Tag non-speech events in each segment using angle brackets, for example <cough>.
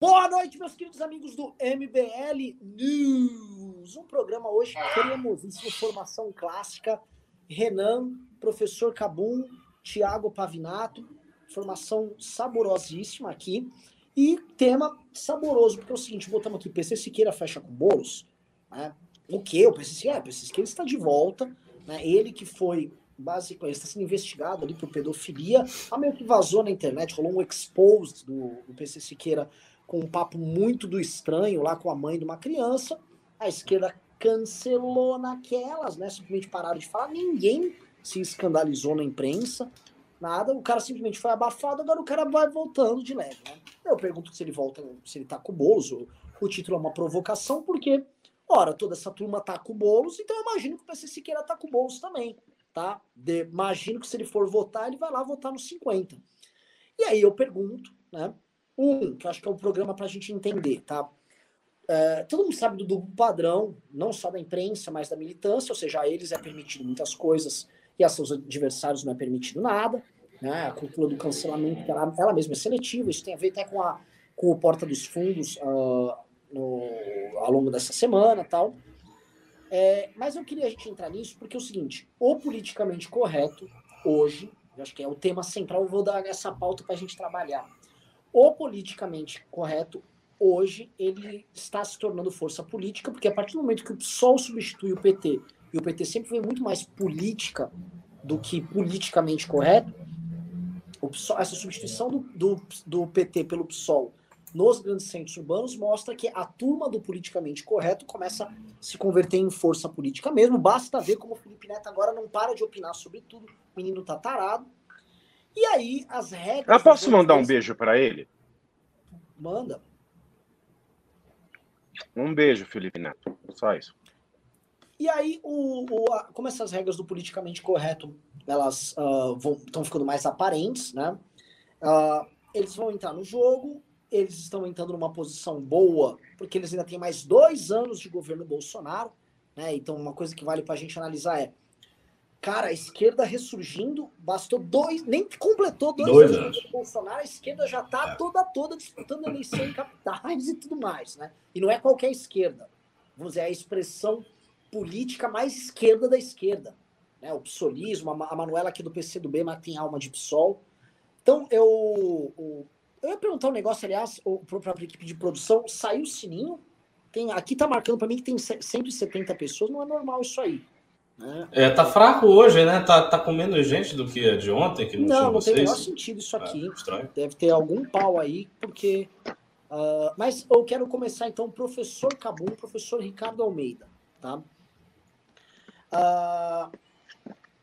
Boa noite, meus queridos amigos do MBL News. Um programa hoje cremosíssimo, formação clássica. Renan, professor Cabum, Tiago Pavinato, formação saborosíssima aqui. E tema saboroso, porque é o seguinte, botamos aqui, PC Siqueira fecha com bolos. Né? O que? O PC Siqueira, é, o PC Siqueira está de volta. Né? Ele que foi basicamente está sendo investigado ali por pedofilia. A meio que vazou na internet, rolou um expose do, do PC Siqueira com um papo muito do estranho lá com a mãe de uma criança. A esquerda cancelou naquelas, né? Simplesmente pararam de falar. Ninguém se escandalizou na imprensa, nada. O cara simplesmente foi abafado, agora o cara vai voltando de leve, né? Eu pergunto se ele volta, se ele tá com o Boulos. O título é uma provocação, porque, ora, toda essa turma tá com o Boulos, então eu imagino que o PC Siqueira tá com o Boulos também, tá? De, imagino que se ele for votar, ele vai lá votar nos 50. E aí eu pergunto, né? Um, que eu acho que é um programa para a gente entender, tá? É, todo mundo sabe do duplo padrão, não só da imprensa, mas da militância, ou seja, a eles é permitido muitas coisas e a seus adversários não é permitido nada. Né? A cultura do cancelamento, ela, ela mesma é seletiva, isso tem a ver até com, a, com o Porta dos Fundos uh, no, ao longo dessa semana tal. É, mas eu queria a gente entrar nisso porque é o seguinte: o politicamente correto, hoje, eu acho que é o tema central, eu vou dar essa pauta para a gente trabalhar o politicamente correto hoje ele está se tornando força política, porque a partir do momento que o PSOL substitui o PT, e o PT sempre foi muito mais política do que politicamente correto, PSOL, essa substituição do, do, do, PT pelo PSOL nos grandes centros urbanos mostra que a turma do politicamente correto começa a se converter em força política mesmo. Basta ver como o Felipe Neto agora não para de opinar sobre tudo, o menino tá tarado. E aí, as regras. Eu posso mandar um beijo para ele? Manda. Um beijo, Felipe Neto. Só isso. E aí, o, o a, como essas regras do politicamente correto elas estão uh, ficando mais aparentes, né? Uh, eles vão entrar no jogo, eles estão entrando numa posição boa, porque eles ainda têm mais dois anos de governo Bolsonaro, né? Então, uma coisa que vale para a gente analisar é Cara, a esquerda ressurgindo, bastou dois, nem completou dois, dois anos do Bolsonaro, a esquerda já tá é. toda toda disputando eleição em capitais e tudo mais, né? E não é qualquer esquerda. Vamos dizer, é a expressão política mais esquerda da esquerda. Né? O psolismo, a Manuela aqui do PCdoB, mas tem alma de PSOL. Então, eu, eu, eu ia perguntar um negócio, aliás, para a equipe de produção, saiu o sininho? Tem, aqui tá marcando para mim que tem 170 pessoas, não é normal isso aí. É, tá fraco hoje, né? Tá, tá com menos gente do que a de ontem, que não, não Não, tem o menor sentido isso aqui. É, Deve ter algum pau aí, porque... Uh, mas eu quero começar, então, professor Cabum, professor Ricardo Almeida, tá? Uh,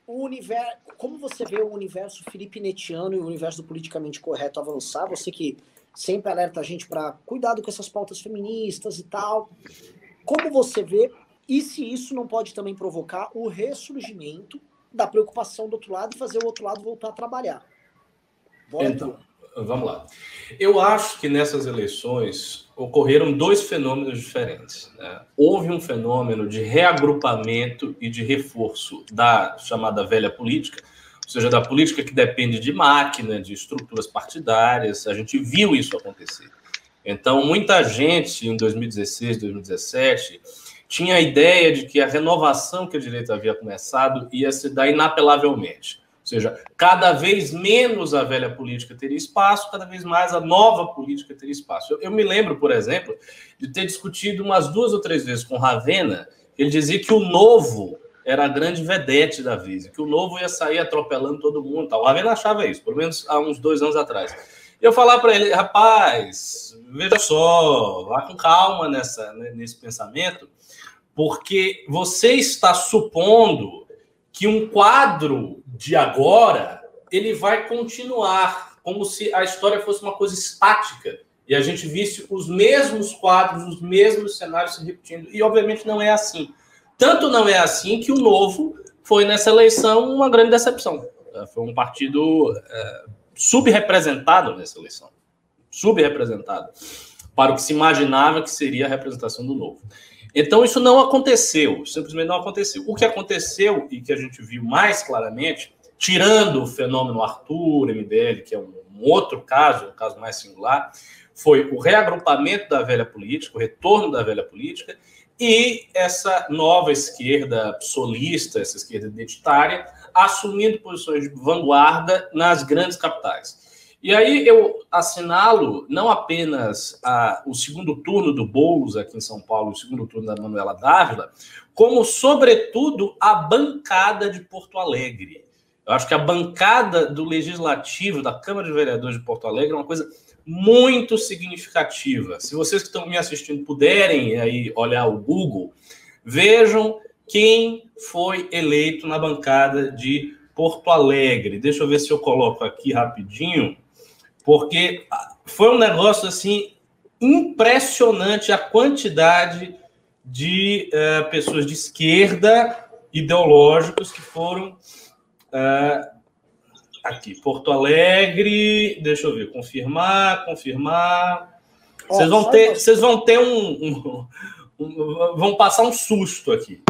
o universo, como você vê o universo Felipe Netiano e o universo do politicamente correto avançar? Você que sempre alerta a gente para cuidado com essas pautas feministas e tal. Como você vê e se isso não pode também provocar o ressurgimento da preocupação do outro lado e fazer o outro lado voltar a trabalhar? Bora então, vamos lá. Eu acho que nessas eleições ocorreram dois fenômenos diferentes. Né? Houve um fenômeno de reagrupamento e de reforço da chamada velha política, ou seja, da política que depende de máquina, de estruturas partidárias. A gente viu isso acontecer. Então, muita gente em 2016, 2017 tinha a ideia de que a renovação que a direita havia começado ia se dar inapelavelmente. Ou seja, cada vez menos a velha política teria espaço, cada vez mais a nova política teria espaço. Eu, eu me lembro, por exemplo, de ter discutido umas duas ou três vezes com Ravena, ele dizia que o novo era a grande vedete da vez, que o novo ia sair atropelando todo mundo. Tal. O Ravena achava isso, pelo menos há uns dois anos atrás. Eu falar para ele, rapaz, veja só, vá com calma nessa, né, nesse pensamento, porque você está supondo que um quadro de agora ele vai continuar como se a história fosse uma coisa estática e a gente visse os mesmos quadros, os mesmos cenários se repetindo. E obviamente não é assim. Tanto não é assim que o Novo foi nessa eleição uma grande decepção. É, foi um partido é, subrepresentado nessa eleição. Subrepresentado para o que se imaginava que seria a representação do Novo. Então, isso não aconteceu, simplesmente não aconteceu. O que aconteceu e que a gente viu mais claramente, tirando o fenômeno Arthur, MBL, que é um, outro caso, um caso mais singular, foi o reagrupamento da velha política, o retorno da velha política, e essa nova esquerda solista, essa esquerda identitária, assumindo posições de vanguarda nas grandes capitais. E aí eu assinalo não apenas a, o segundo turno do Boulos aqui em São Paulo, o segundo turno da Manuela Dávila, como, sobretudo, a bancada de Porto Alegre. Eu acho que a bancada do Legislativo, da Câmara de Vereadores de Porto Alegre, é uma coisa muito significativa. Se vocês que estão me assistindo puderem aí olhar o Google, vejam quem foi eleito na bancada de Porto Alegre. Deixa eu ver se eu coloco aqui rapidinho porque foi um negócio assim impressionante a quantidade de uh, pessoas de esquerda ideológicos que foram uh, aqui Porto Alegre, deixa eu ver, confirmar, confirmar. Vocês vão ter, vocês vão ter um, um, um, vão passar um susto aqui.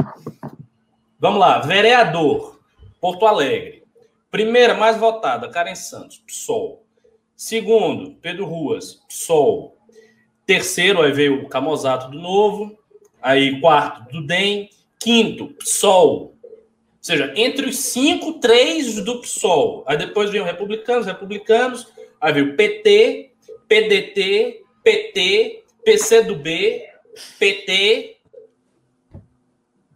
Vamos lá, vereador, Porto Alegre. Primeira mais votada, Karen Santos, PSOL. Segundo, Pedro Ruas, PSOL. Terceiro, aí veio o Camozato do Novo. Aí, quarto, do DEM. Quinto, PSOL. Ou seja, entre os cinco, três do PSOL. Aí depois veio republicanos, republicanos. Aí veio PT, PDT, PT, PCdoB, PT.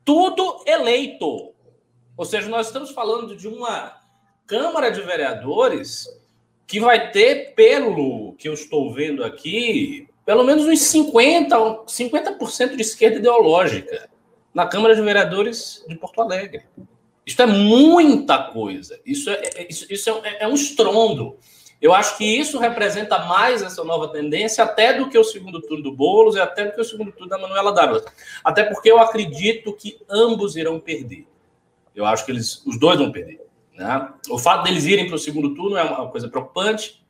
Tudo eleito. Ou seja, nós estamos falando de uma Câmara de Vereadores que vai ter, pelo que eu estou vendo aqui, pelo menos uns 50, 50% de esquerda ideológica na Câmara de Vereadores de Porto Alegre. Isso é muita coisa. Isso é, é isso, isso é, é, um estrondo. Eu acho que isso representa mais essa nova tendência, até do que o segundo turno do Boulos e até do que o segundo turno da Manuela Dávila. Até porque eu acredito que ambos irão perder. Eu acho que eles, os dois vão perder. Né? O fato deles irem para o segundo turno é uma coisa preocupante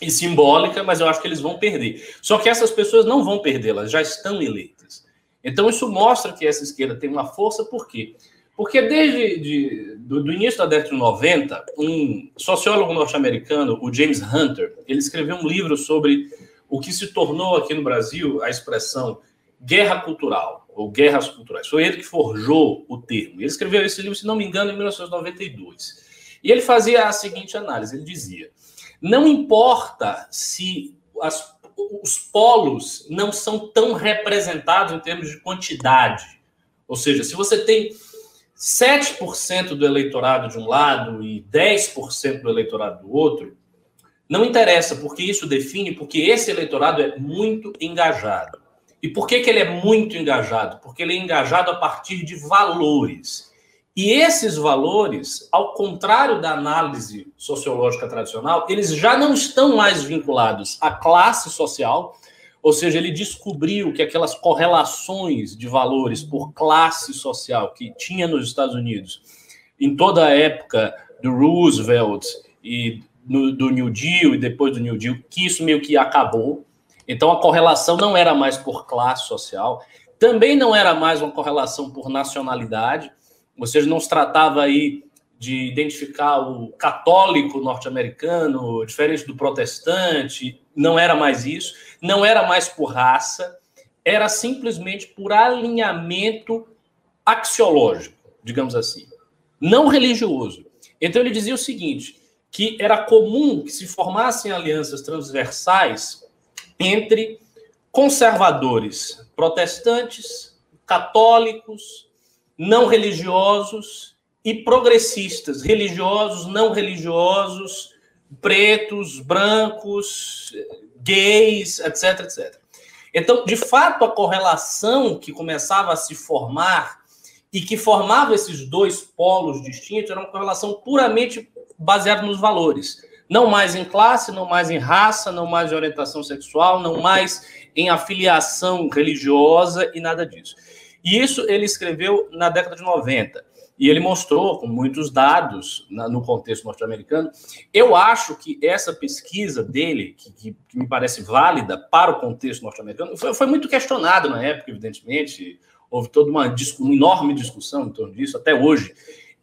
e simbólica, mas eu acho que eles vão perder. Só que essas pessoas não vão perder, elas já estão eleitas. Então isso mostra que essa esquerda tem uma força, por quê? Porque desde de, do, do, início da década de 90, um sociólogo norte-americano, o James Hunter, ele escreveu um livro sobre o que se tornou aqui no Brasil a expressão guerra cultural, ou guerras culturais. Foi ele que forjou o termo. Ele escreveu esse livro, se não me engano, em 1992. E ele fazia a seguinte análise: ele dizia, não importa se as, os polos não são tão representados em termos de quantidade. Ou seja, se você tem 7% do eleitorado de um lado e 10% do eleitorado do outro, não interessa, porque isso define porque esse eleitorado é muito engajado. E por que, que ele é muito engajado? Porque ele é engajado a partir de valores. E esses valores, ao contrário da análise sociológica tradicional, eles já não estão mais vinculados à classe social, ou seja, ele descobriu que aquelas correlações de valores por classe social que tinha nos Estados Unidos em toda a época do Roosevelt e no, do New Deal e depois do New Deal, que isso meio que acabou. Então a correlação não era mais por classe social, também não era mais uma correlação por nacionalidade seja, não se tratava aí de identificar o católico norte-americano, diferente do protestante, não era mais isso, não era mais por raça, era simplesmente por alinhamento axiológico, digamos assim, não religioso. Então ele dizia o seguinte, que era comum que se formassem alianças transversais entre conservadores protestantes, católicos, não religiosos e progressistas, religiosos, não religiosos, pretos, brancos, gays, etc, etc. Então, de fato, a correlação que começava a se formar e que formava esses dois polos distintos era uma correlação puramente baseada nos valores. Não mais em classe, não mais em raça, não mais em orientação sexual, não mais em afiliação religiosa e nada disso. E isso ele escreveu na década de 90. E ele mostrou com muitos dados na, no contexto norte-americano. Eu acho que essa pesquisa dele, que, que, que, me parece válida para o contexto norte-americano, foi, foi, muito questionado na época, evidentemente. Houve toda uma, uma enorme discussão em torno disso, até hoje.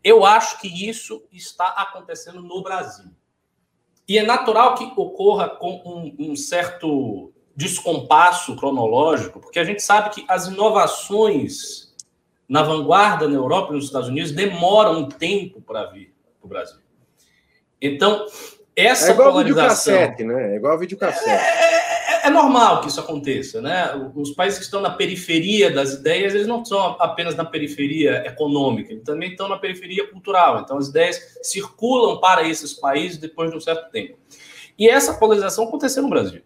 Eu acho que isso está acontecendo no Brasil. E é natural que ocorra com um, um certo descompasso cronológico, porque a gente sabe que as inovações na vanguarda na Europa e nos Estados Unidos demoram um tempo para vir para o Brasil. Então, essa é igual polarização... videocassete, né? É igual videocassete. É, é, é, normal que isso aconteça, né? Os países que estão na periferia das ideias, eles não são apenas na periferia econômica, eles também estão na periferia cultural. Então, as ideias circulam para esses países depois de um certo tempo. E essa polarização aconteceu no Brasil.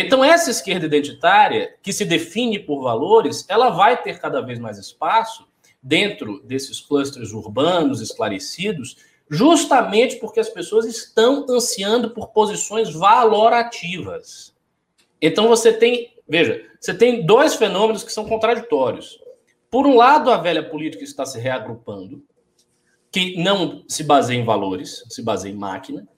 Então, essa esquerda identitária, que se define por valores, ela vai ter cada vez mais espaço dentro desses clusters urbanos esclarecidos, justamente porque as pessoas estão ansiando por posições valorativas. Então, você tem, veja, você tem dois fenômenos que são contraditórios. Por um lado, a velha política está se reagrupando, que não se baseia em valores, se baseia em máquina.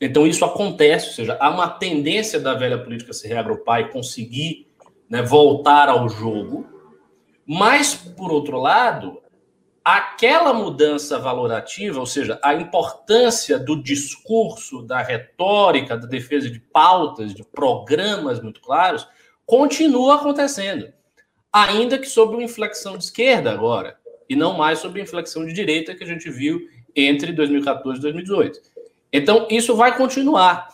Então, isso acontece, ou seja, há uma tendência da velha política se reagrupar e conseguir né, voltar ao jogo. Mas, por outro lado, aquela mudança valorativa, ou seja, a importância do discurso, da retórica, da defesa de pautas, de programas muito claros, continua acontecendo. Ainda que sob uma inflexão de esquerda agora, e não mais sob inflexão de direita que a gente viu entre 2014 e 2018. Então, isso vai continuar.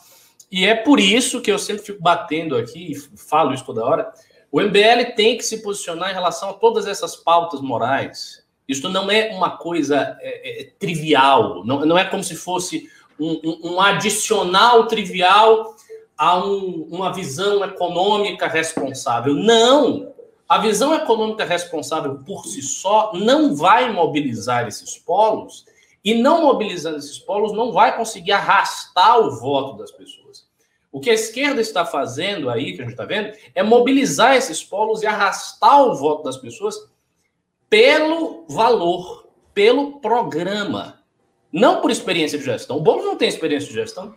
E é por isso que eu sempre fico batendo aqui, e falo isso toda hora, o MBL tem que se posicionar em relação a todas essas pautas morais. Isso não é uma coisa é, é, trivial, não, não é como se fosse um, um, um adicional trivial a um, uma visão econômica responsável. Não! A visão econômica responsável por si só não vai mobilizar esses polos e não mobilizando esses polos, não vai conseguir arrastar o voto das pessoas. O que a esquerda está fazendo aí, que a gente está vendo, é mobilizar esses polos e arrastar o voto das pessoas pelo valor, pelo programa, não por experiência de gestão. O Boulos não tem experiência de gestão.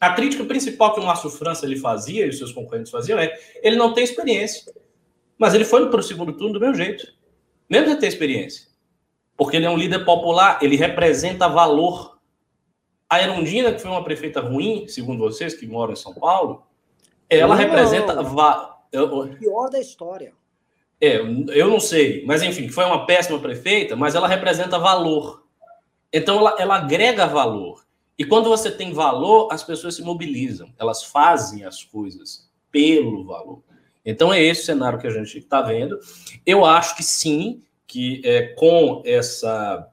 A crítica principal que o Márcio França ele fazia e os seus concorrentes faziam é ele não tem experiência. Mas ele foi para o segundo turno do mesmo jeito, mesmo sem ter experiência. Porque ele é um líder popular, ele representa valor. A Erundina, que foi uma prefeita ruim, segundo vocês que moram em São Paulo, ela não, representa. Va... Pior da história. É, eu não sei, mas enfim, foi uma péssima prefeita, mas ela representa valor. Então ela, ela agrega valor. E quando você tem valor, as pessoas se mobilizam, elas fazem as coisas pelo valor. Então é esse o cenário que a gente está vendo. Eu acho que sim, que é, com essa,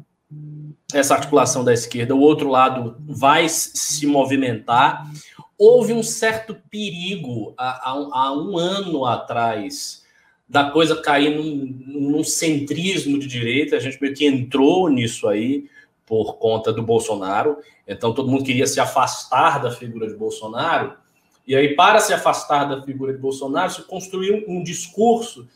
essa articulação da esquerda, o outro lado vai se movimentar. Houve um certo perigo há, há um ano atrás da coisa cair num, num, centrismo de direita, a gente meio que entrou nisso aí por conta do Bolsonaro, então todo mundo queria se afastar da figura de Bolsonaro, e aí para se afastar da figura de Bolsonaro se construiu um discurso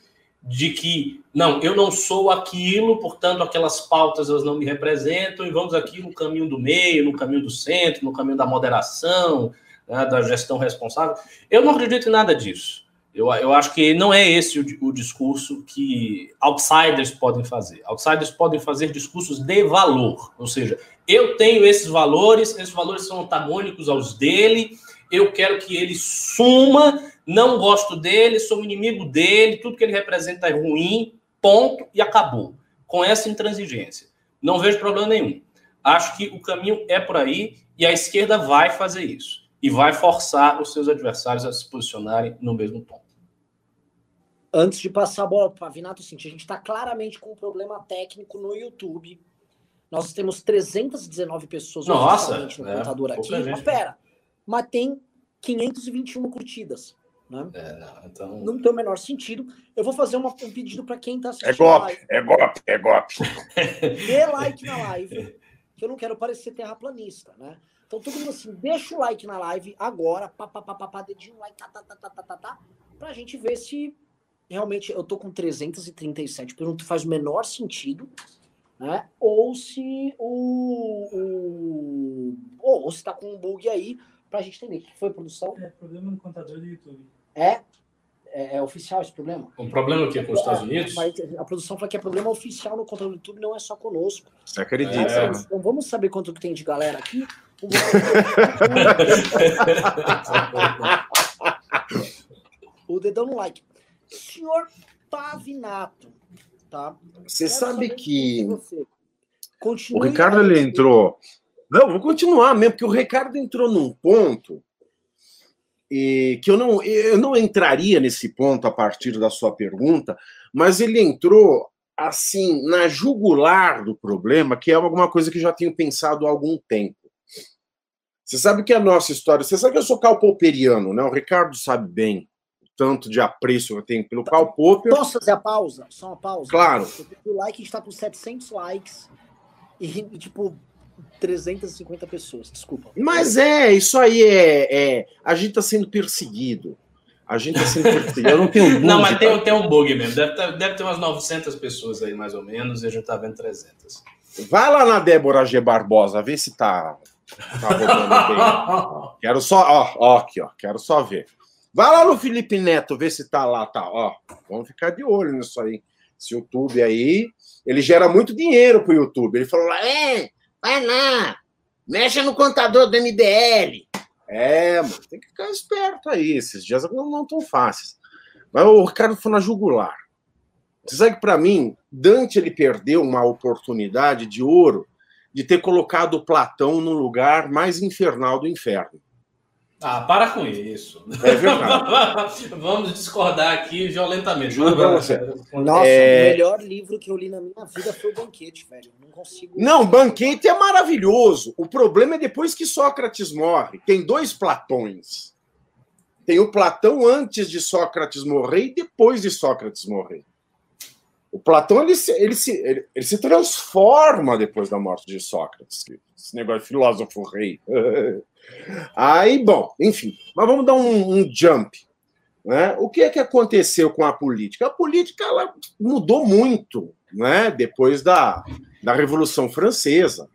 de que não, eu não sou aquilo, portanto aquelas pautas elas não me representam e vamos aqui no caminho do meio, no caminho do centro, no caminho da moderação, né, da gestão responsável. Eu não acredito em nada disso. Eu, eu acho que não é esse o, o discurso que outsiders podem fazer. Outsiders podem fazer discursos de valor, ou seja, eu tenho esses valores, esses valores são antagônicos aos dele, eu quero que ele suma não gosto dele, sou inimigo dele, tudo que ele representa é ruim, ponto, e acabou. Com essa intransigência. Não vejo problema nenhum. Acho que o caminho é por aí e a esquerda vai fazer isso. E vai forçar os seus adversários a se posicionarem no mesmo tom. Antes de passar a bola para o Pavinato, assim, a gente está claramente com um problema técnico no YouTube. Nós temos 319 pessoas Nossa, no é, computador aqui. Mas pera, mas tem 521 curtidas. Né? É, não, então... não tem o menor sentido. Eu vou fazer uma, um pedido para quem está assistindo. É golpe, é golpe, é <laughs> golpe. Dê like na live, que eu não quero parecer terraplanista, né? Então, todo mundo assim, deixa o like na live agora, pá, pá, pá, pá, pá dedinho, like, tá, tá, tá, tá, tá, tá, tá, pra gente ver se realmente eu tô com 337, pergunto faz o menor sentido, né? Ou se o, o ou, ou se tá com um bug aí, pra gente entender. O que foi, produção? É problema no contador do YouTube. É? É, é oficial esse problema? Um problema aqui com os Estados Unidos? A produção fala que é problema oficial no controle do YouTube, não é só conosco. Você acredita? É. Então vamos saber quanto que tem de galera aqui. <laughs> o dedão no like. Senhor Pavinato, tá? Você Quero sabe que você. o Ricardo a- ele entrou. Não, vou continuar mesmo, porque o Ricardo entrou num ponto e que eu não, eu não entraria nesse ponto a partir da sua pergunta, mas ele entrou assim na jugular do problema, que é alguma coisa que eu já tenho pensado há algum tempo. Você sabe que a nossa história, você sabe que eu sou calpoperiano, né? O Ricardo sabe bem o tanto de apreço que eu tenho pelo Karl Popper. Posso fazer a pausa? Só uma pausa? Claro. O like, a gente tá com 700 likes e, e, tipo, 350 pessoas. Desculpa. Mas é, isso aí é, é- A gente tá sendo perseguido. A gente tá sendo perseguido. Eu não tenho dúvida. <laughs> Não, mas tem, tem um bug mesmo. Deve ter, deve ter umas 900 pessoas aí, mais ou menos, e a gente tá vendo 300. Vai lá na Débora G. Barbosa, vê se tá, tá. <laughs> Quero só, ó, ó, aqui, ó. Quero só ver. Vai lá no Felipe Neto, vê se tá lá, tá, ó. Vamos ficar de olho nisso aí. Esse YouTube aí, ele gera muito dinheiro pro YouTube. Ele falou lá, é, vai lá, mexa no contador do MBL. É, mano, tem que ficar esperto aí. Esses dias não, não tão fáceis. Mas o Ricardo foi na jugular. Você sabe que, para mim, Dante ele perdeu uma oportunidade de ouro de ter colocado Platão no lugar mais infernal do inferno. Ah, para com isso. É verdade. <laughs> Vamos discordar aqui violentamente. Juro pra você. Nossa, É- o melhor livro que eu li na minha vida foi o Banquete, velho. Não consigo. Não, banquete é maravilhoso. O problema é depois que Sócrates morre. Tem dois Platões. Tem o Platão antes de Sócrates morrer e depois de Sócrates morrer. O Platão ele se, ele se, ele, ele se transforma depois da morte de Sócrates. Esse negócio de filósofo rei. <laughs> Aí, bom, enfim. Mas vamos dar um, um jump. Né? O que é que aconteceu com a política? A política ela mudou muito né? depois da, da Revolução Francesa.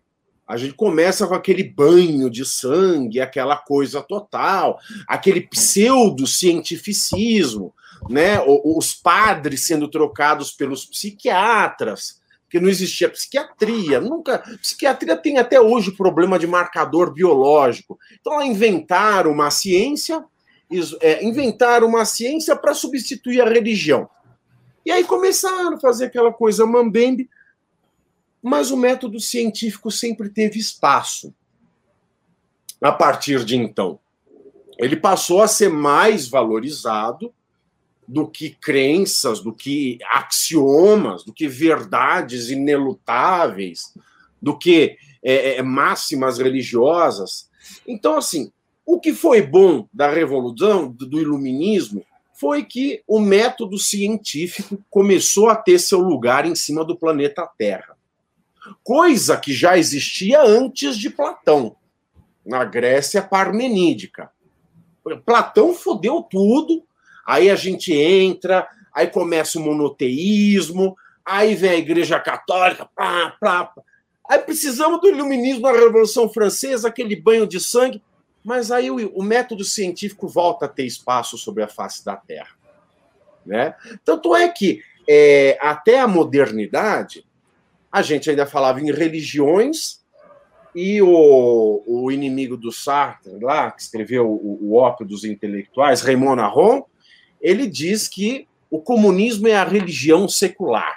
A gente começa com aquele banho de sangue, aquela coisa total, aquele pseudo-cientificismo, né? Os padres sendo trocados pelos psiquiatras, porque não existia psiquiatria, nunca. Psiquiatria tem até hoje problema de marcador biológico. Então, lá inventaram uma ciência, é, inventaram uma ciência para substituir a religião. E aí começaram a fazer aquela coisa mambembe, mas o método científico sempre teve espaço. A partir de então, ele passou a ser mais valorizado do que crenças, do que axiomas, do que verdades inelutáveis, do que é, é, máximas religiosas. Então, assim, o que foi bom da revolução, do do iluminismo, foi que o método científico começou a ter seu lugar em cima do planeta Terra. Coisa que já existia antes de Platão, na Grécia parmenídica. Platão fodeu tudo, aí a gente entra, aí começa o monoteísmo, aí vem a Igreja Católica, pá, pá, pá. aí precisamos do iluminismo na Revolução Francesa, aquele banho de sangue, mas aí o, o método científico volta a ter espaço sobre a face da Terra. Né? Tanto é que é, até a modernidade, a gente ainda falava em religiões e o, o inimigo do Sartre, lá, que escreveu o, o Ópio dos Intelectuais, Raymond Aron, ele diz que o comunismo é a religião secular.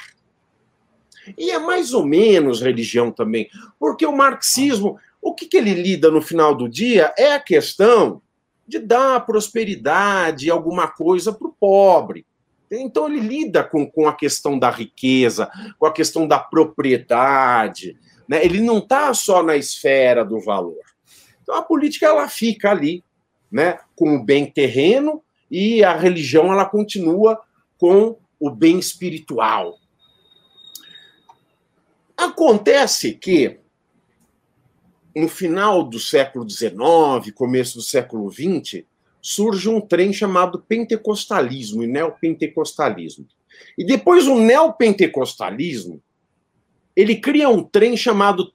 E é mais ou menos religião também, porque o marxismo, o que, que ele lida no final do dia é a questão de dar prosperidade, alguma coisa para o pobre. Então ele lida com, com a questão da riqueza, com a questão da propriedade. Né? Ele não está só na esfera do valor. Então a política ela fica ali, né? com o bem terreno e a religião ela continua com o bem espiritual. Acontece que no final do século XIX, começo do século XX, surge um trem chamado pentecostalismo e neopentecostalismo. E depois o neopentecostalismo, ele cria um trem chamado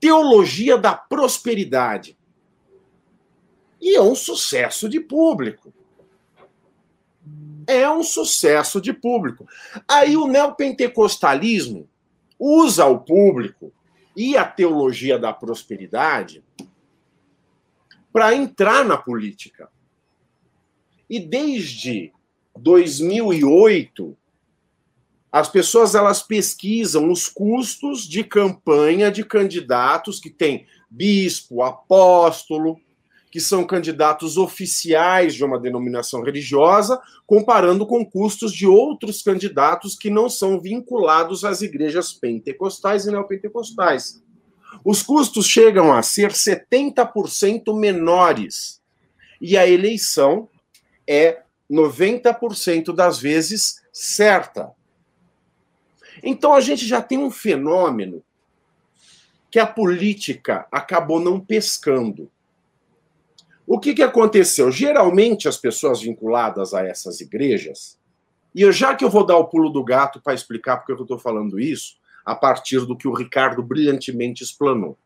teologia da prosperidade. E é um sucesso de público. É um sucesso de público. Aí o neopentecostalismo usa o público e a teologia da prosperidade para entrar na política. E desde 2008, as pessoas elas pesquisam os custos de campanha de candidatos que têm bispo, apóstolo, que são candidatos oficiais de uma denominação religiosa, comparando com custos de outros candidatos que não são vinculados às igrejas pentecostais e neopentecostais. Os custos chegam a ser 70% menores. E a eleição é 90% das vezes certa. Então a gente já tem um fenômeno que a política acabou não pescando. O que, que aconteceu? Geralmente, as pessoas vinculadas a essas igrejas, e já que eu vou dar o pulo do gato para explicar porque eu estou falando isso, a partir do que o Ricardo brilhantemente explanou.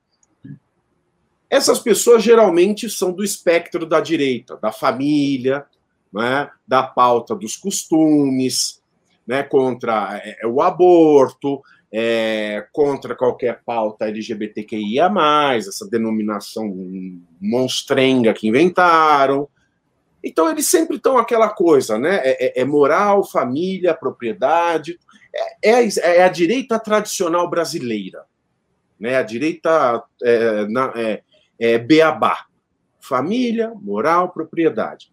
Essas pessoas geralmente são do espectro da direita, da família, né, da pauta dos costumes, né, contra é, o aborto, é, contra qualquer pauta LGBTQIA, essa denominação monstrenga que inventaram. Então, eles sempre estão aquela coisa, né? É, é, é moral, família, propriedade. É, é, é, a direita tradicional brasileira, né? A direita é, na, é, é beabá. Família, moral, propriedade.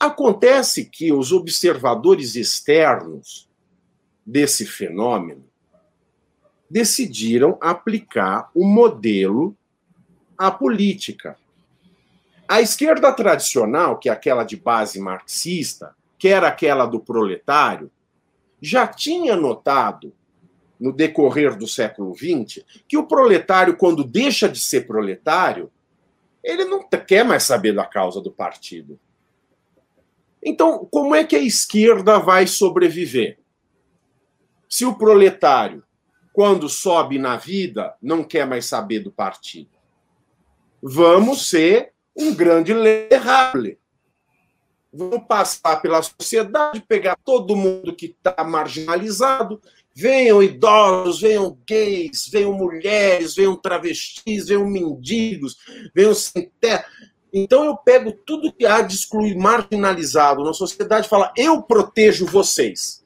Acontece que os observadores externos desse fenômeno decidiram aplicar o modelo à política. A esquerda tradicional, que é aquela de base marxista, que era aquela do proletário, já tinha notado, no decorrer do século XX, que o proletário, quando deixa de ser proletário, ele não quer mais saber da causa do partido. Então, como é que a esquerda vai sobreviver? Se o proletário quando sobe na vida, não quer mais saber do partido. Vamos ser um grande lerrable. Vamos passar pela sociedade, pegar todo mundo que está marginalizado, venham idosos, venham gays, venham mulheres, venham travestis, venham mendigos, venham sem terra. Então eu pego tudo que há de excluir marginalizado na sociedade e falo, eu protejo vocês.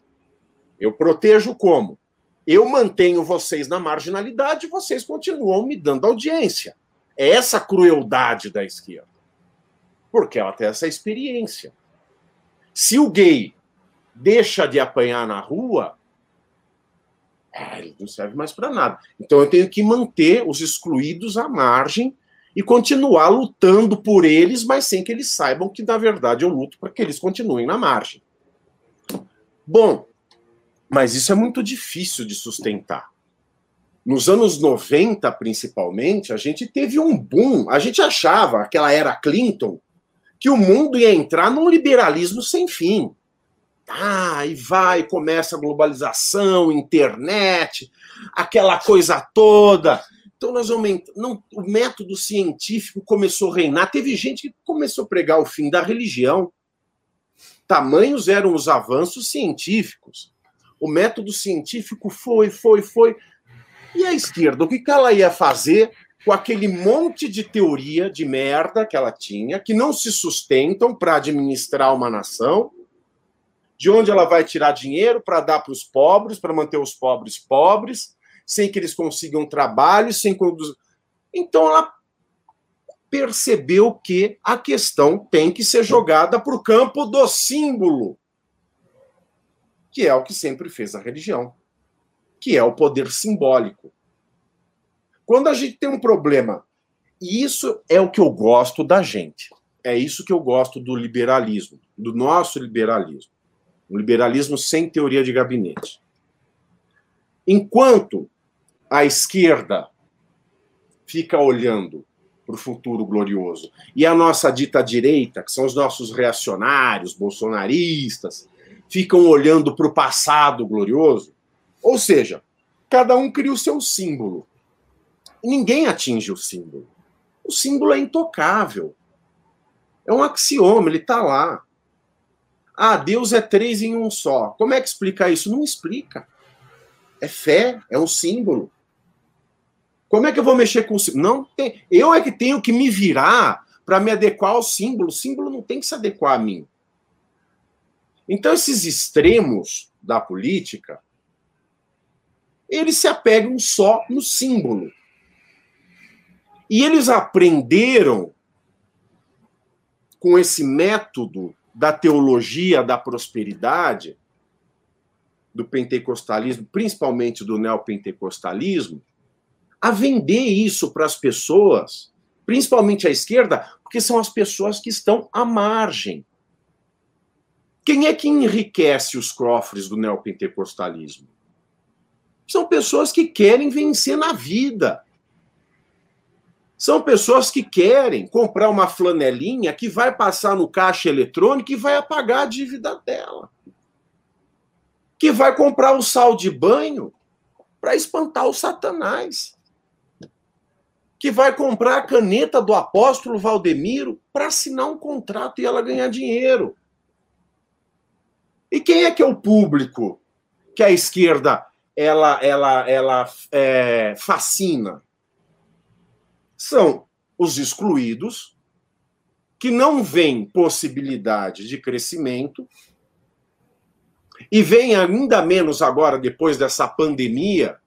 Eu protejo como? eu mantenho vocês na marginalidade e vocês continuam me dando audiência. É essa crueldade da esquerda. Porque ela tem essa experiência. Se o gay deixa de apanhar na rua, é, ele não serve mais para nada. Então eu tenho que manter os excluídos à margem e continuar lutando por eles, mas sem que eles saibam que, na verdade, eu luto para que eles continuem na margem. Bom, mas isso é muito difícil de sustentar. Nos anos 90, principalmente, a gente teve um boom. A gente achava, aquela era Clinton, que o mundo ia entrar num liberalismo sem fim. Ah, e vai, começa a globalização, internet, aquela coisa toda. Então nós aumentamos. Não, o método científico começou a reinar. Teve gente que começou a pregar o fim da religião. Tamanhos eram os avanços científicos o método científico foi, foi, foi. E a esquerda, o que ela ia fazer com aquele monte de teoria de merda que ela tinha, que não se sustentam para administrar uma nação, de onde ela vai tirar dinheiro para dar para os pobres, para manter os pobres pobres, sem que eles consigam trabalho, sem conduzir. Então ela percebeu que a questão tem que ser jogada para o campo do símbolo que é o que sempre fez a religião, que é o poder simbólico. Quando a gente tem um problema, e isso é o que eu gosto da gente, é isso que eu gosto do liberalismo, do nosso liberalismo. Um liberalismo sem teoria de gabinete. Enquanto a esquerda fica olhando para o futuro glorioso e a nossa dita direita, que são os nossos reacionários, bolsonaristas, ficam olhando para o passado glorioso. Ou seja, cada um cria o seu símbolo. Ninguém atinge o símbolo. O símbolo é intocável. É um axioma, ele está lá. Ah, Deus é três em um só. Como é que explica isso? Não explica. É fé, é um símbolo. Como é que eu vou mexer com o símbolo? Não tem. Eu é que tenho que me virar para me adequar ao símbolo. O símbolo não tem que se adequar a mim. Então, esses extremos da política, eles se apegam só no símbolo. E eles aprenderam com esse método da teologia da prosperidade, do pentecostalismo, principalmente do neopentecostalismo, a vender isso para as pessoas, principalmente à esquerda, porque são as pessoas que estão à margem. Quem é que enriquece os cofres do neopentecostalismo? São pessoas que querem vencer na vida. São pessoas que querem comprar uma flanelinha que vai passar no caixa eletrônico e vai apagar a dívida dela. Que vai comprar o sal de banho para espantar o Satanás. Que vai comprar a caneta do apóstolo Valdemiro para assinar um contrato e ela ganhar dinheiro. E quem é que é o público que a esquerda ela, ela, ela é, fascina? São os excluídos, que não veem possibilidade de crescimento, e vem ainda menos agora, depois dessa pandemia,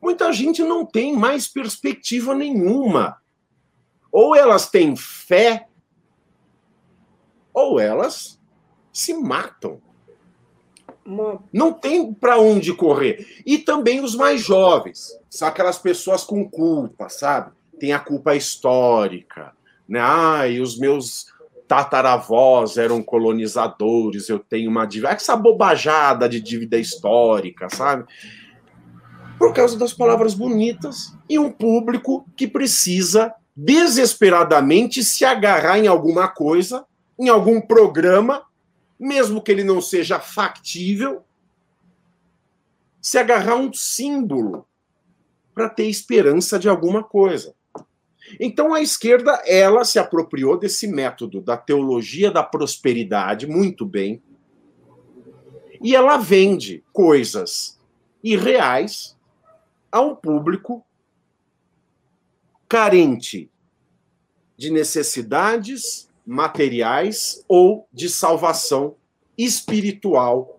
muita gente não tem mais perspectiva nenhuma. Ou elas têm fé, ou elas se matam. Não tem para onde correr. E também os mais jovens, são aquelas pessoas com culpa, sabe? Tem a culpa histórica, né? Ah, e os meus tataravós eram colonizadores, eu tenho uma dívida. Essa bobajada de dívida histórica, sabe? Por causa das palavras bonitas e um público que precisa desesperadamente se agarrar em alguma coisa, em algum programa mesmo que ele não seja factível, se agarrar um símbolo para ter esperança de alguma coisa. Então a esquerda, ela se apropriou desse método da teologia da prosperidade muito bem. E ela vende coisas irreais a um público carente de necessidades materiais ou de salvação espiritual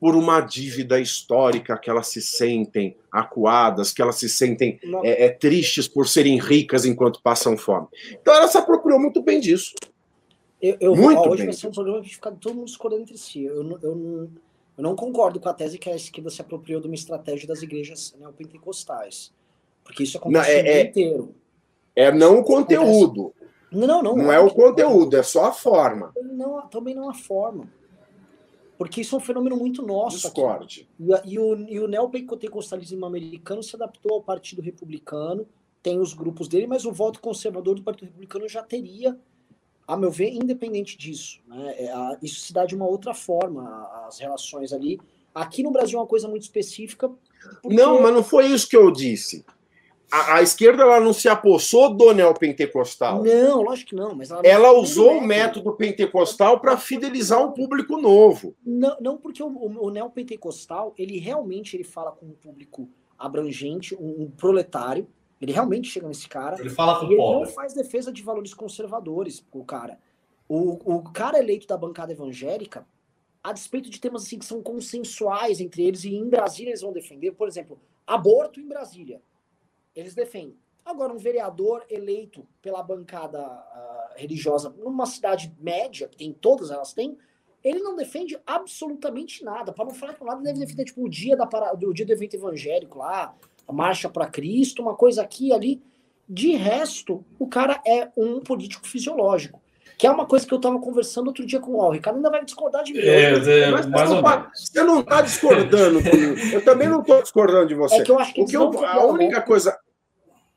por uma dívida histórica que elas se sentem acuadas, que elas se sentem é, é, tristes por serem ricas enquanto passam fome. Então ela se apropriou muito bem disso. Eu, eu muito ó, hoje vai ser um programa que fica todo mundo discordando entre si. Eu, eu, eu, não concordo com a tese que a esquerda se apropriou de uma estratégia das igrejas neopentecostais. Porque isso acontece não, é, o é, inteiro. É não o conteúdo. Não, não. Não é o conteúdo, é só a forma. Não, também não a forma. Porque isso é um fenômeno muito nosso. Discorde. E, o, e o neopentecostalismo americano se adaptou ao Partido Republicano, tem os grupos dele, mas o voto conservador do Partido Republicano já teria, a meu ver, independente disso. Né? É, a, isso se dá de uma outra forma, as relações ali. Aqui no Brasil é uma coisa muito específica. Porque... Não, mas não foi isso que eu disse a, a, esquerda ela não se apossou do neopentecostal. Não, lógico que não. Mas ela, ela usou o método pentecostal para fidelizar um público novo. Não, não porque o, o, o, neopentecostal ele realmente ele fala com um público abrangente, um, um proletário. Ele realmente chega nesse cara. Ele fala com o pobre. Ele não faz defesa de valores conservadores, o cara. O, o cara eleito da bancada evangélica, a despeito de temas assim que são consensuais entre eles e em Brasília eles vão defender, por exemplo, aborto em Brasília eles defendem. Agora, um vereador eleito pela bancada uh, religiosa numa cidade média, que tem todas elas têm, ele não defende absolutamente nada. Para não falar que o lado deve defender tipo, o, dia da para... o dia do evento evangélico lá, a marcha para Cristo, uma coisa aqui ali. De resto, o cara é um político fisiológico. Que é uma coisa que eu estava conversando outro dia com o Ricardo ainda vai discordar de mim. É, é, mas mais ou menos. Você não está discordando comigo. Eu também não estou discordando de você. É que eu acho que, o que eu, a única coisa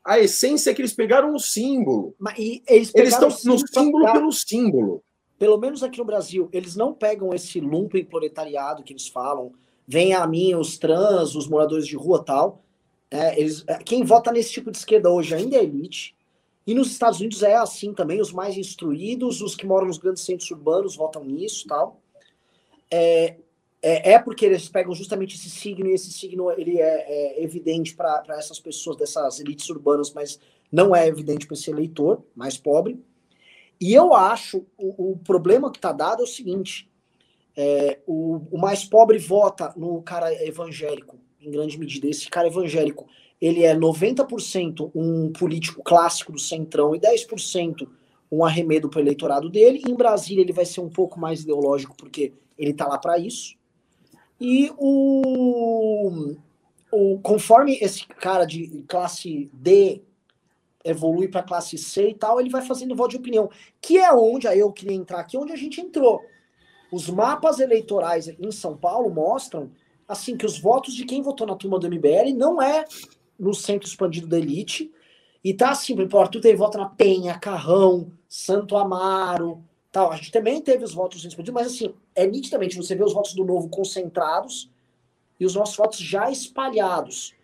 a essência é que eles pegaram o símbolo. Mas, eles, eles estão no símbolo pelo símbolo. Pelo menos aqui no Brasil, eles não pegam esse lumpen proletariado que eles falam, vem a mim os trans, os moradores de rua tal. É, eles, é, quem vota nesse tipo de esquerda hoje ainda é elite. E nos Estados Unidos é assim também, os mais instruídos, os que moram nos grandes centros urbanos votam nisso tal. É, é, é, porque eles pegam justamente esse signo e esse signo ele é, é evidente para essas pessoas dessas elites urbanas, mas não é evidente para esse eleitor mais pobre. E eu acho, o, o problema que está dado é o seguinte, é, o, o mais pobre vota no cara evangélico, em grande medida. Esse cara evangélico, ele é 90% um político clássico do centrão e 10% um arremedo para o eleitorado dele. Em Brasília ele vai ser um pouco mais ideológico porque ele está lá para isso. E o, o conforme esse cara de classe D evolui para classe C e tal, ele vai fazendo voto de opinião, que é onde aí eu queria entrar aqui, onde a gente entrou. Os mapas eleitorais em São Paulo mostram assim que os votos de quem votou na turma do MBL não é no centro expandido da elite. E tá assim, por exemplo, o Arthur teve voto na Penha, Carrão, Santo Amaro, tal. A gente também teve os votos expandidos, mas assim, é nitidamente você vê os votos do novo concentrados e os nossos votos já espalhados.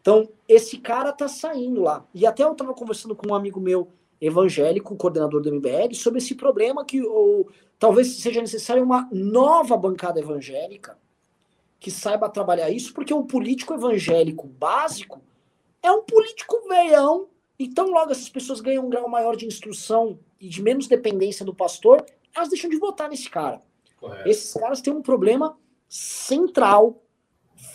Então, esse cara tá saindo lá. E até eu tava conversando com um amigo meu evangélico, coordenador do MBL, sobre esse problema que ou, talvez seja necessária uma nova bancada evangélica que saiba trabalhar isso, porque um político evangélico básico é um político veião. Então, logo essas pessoas ganham um grau maior de instrução e de menos dependência do pastor, elas deixam de votar nesse cara. Correto. Esses caras têm um problema central,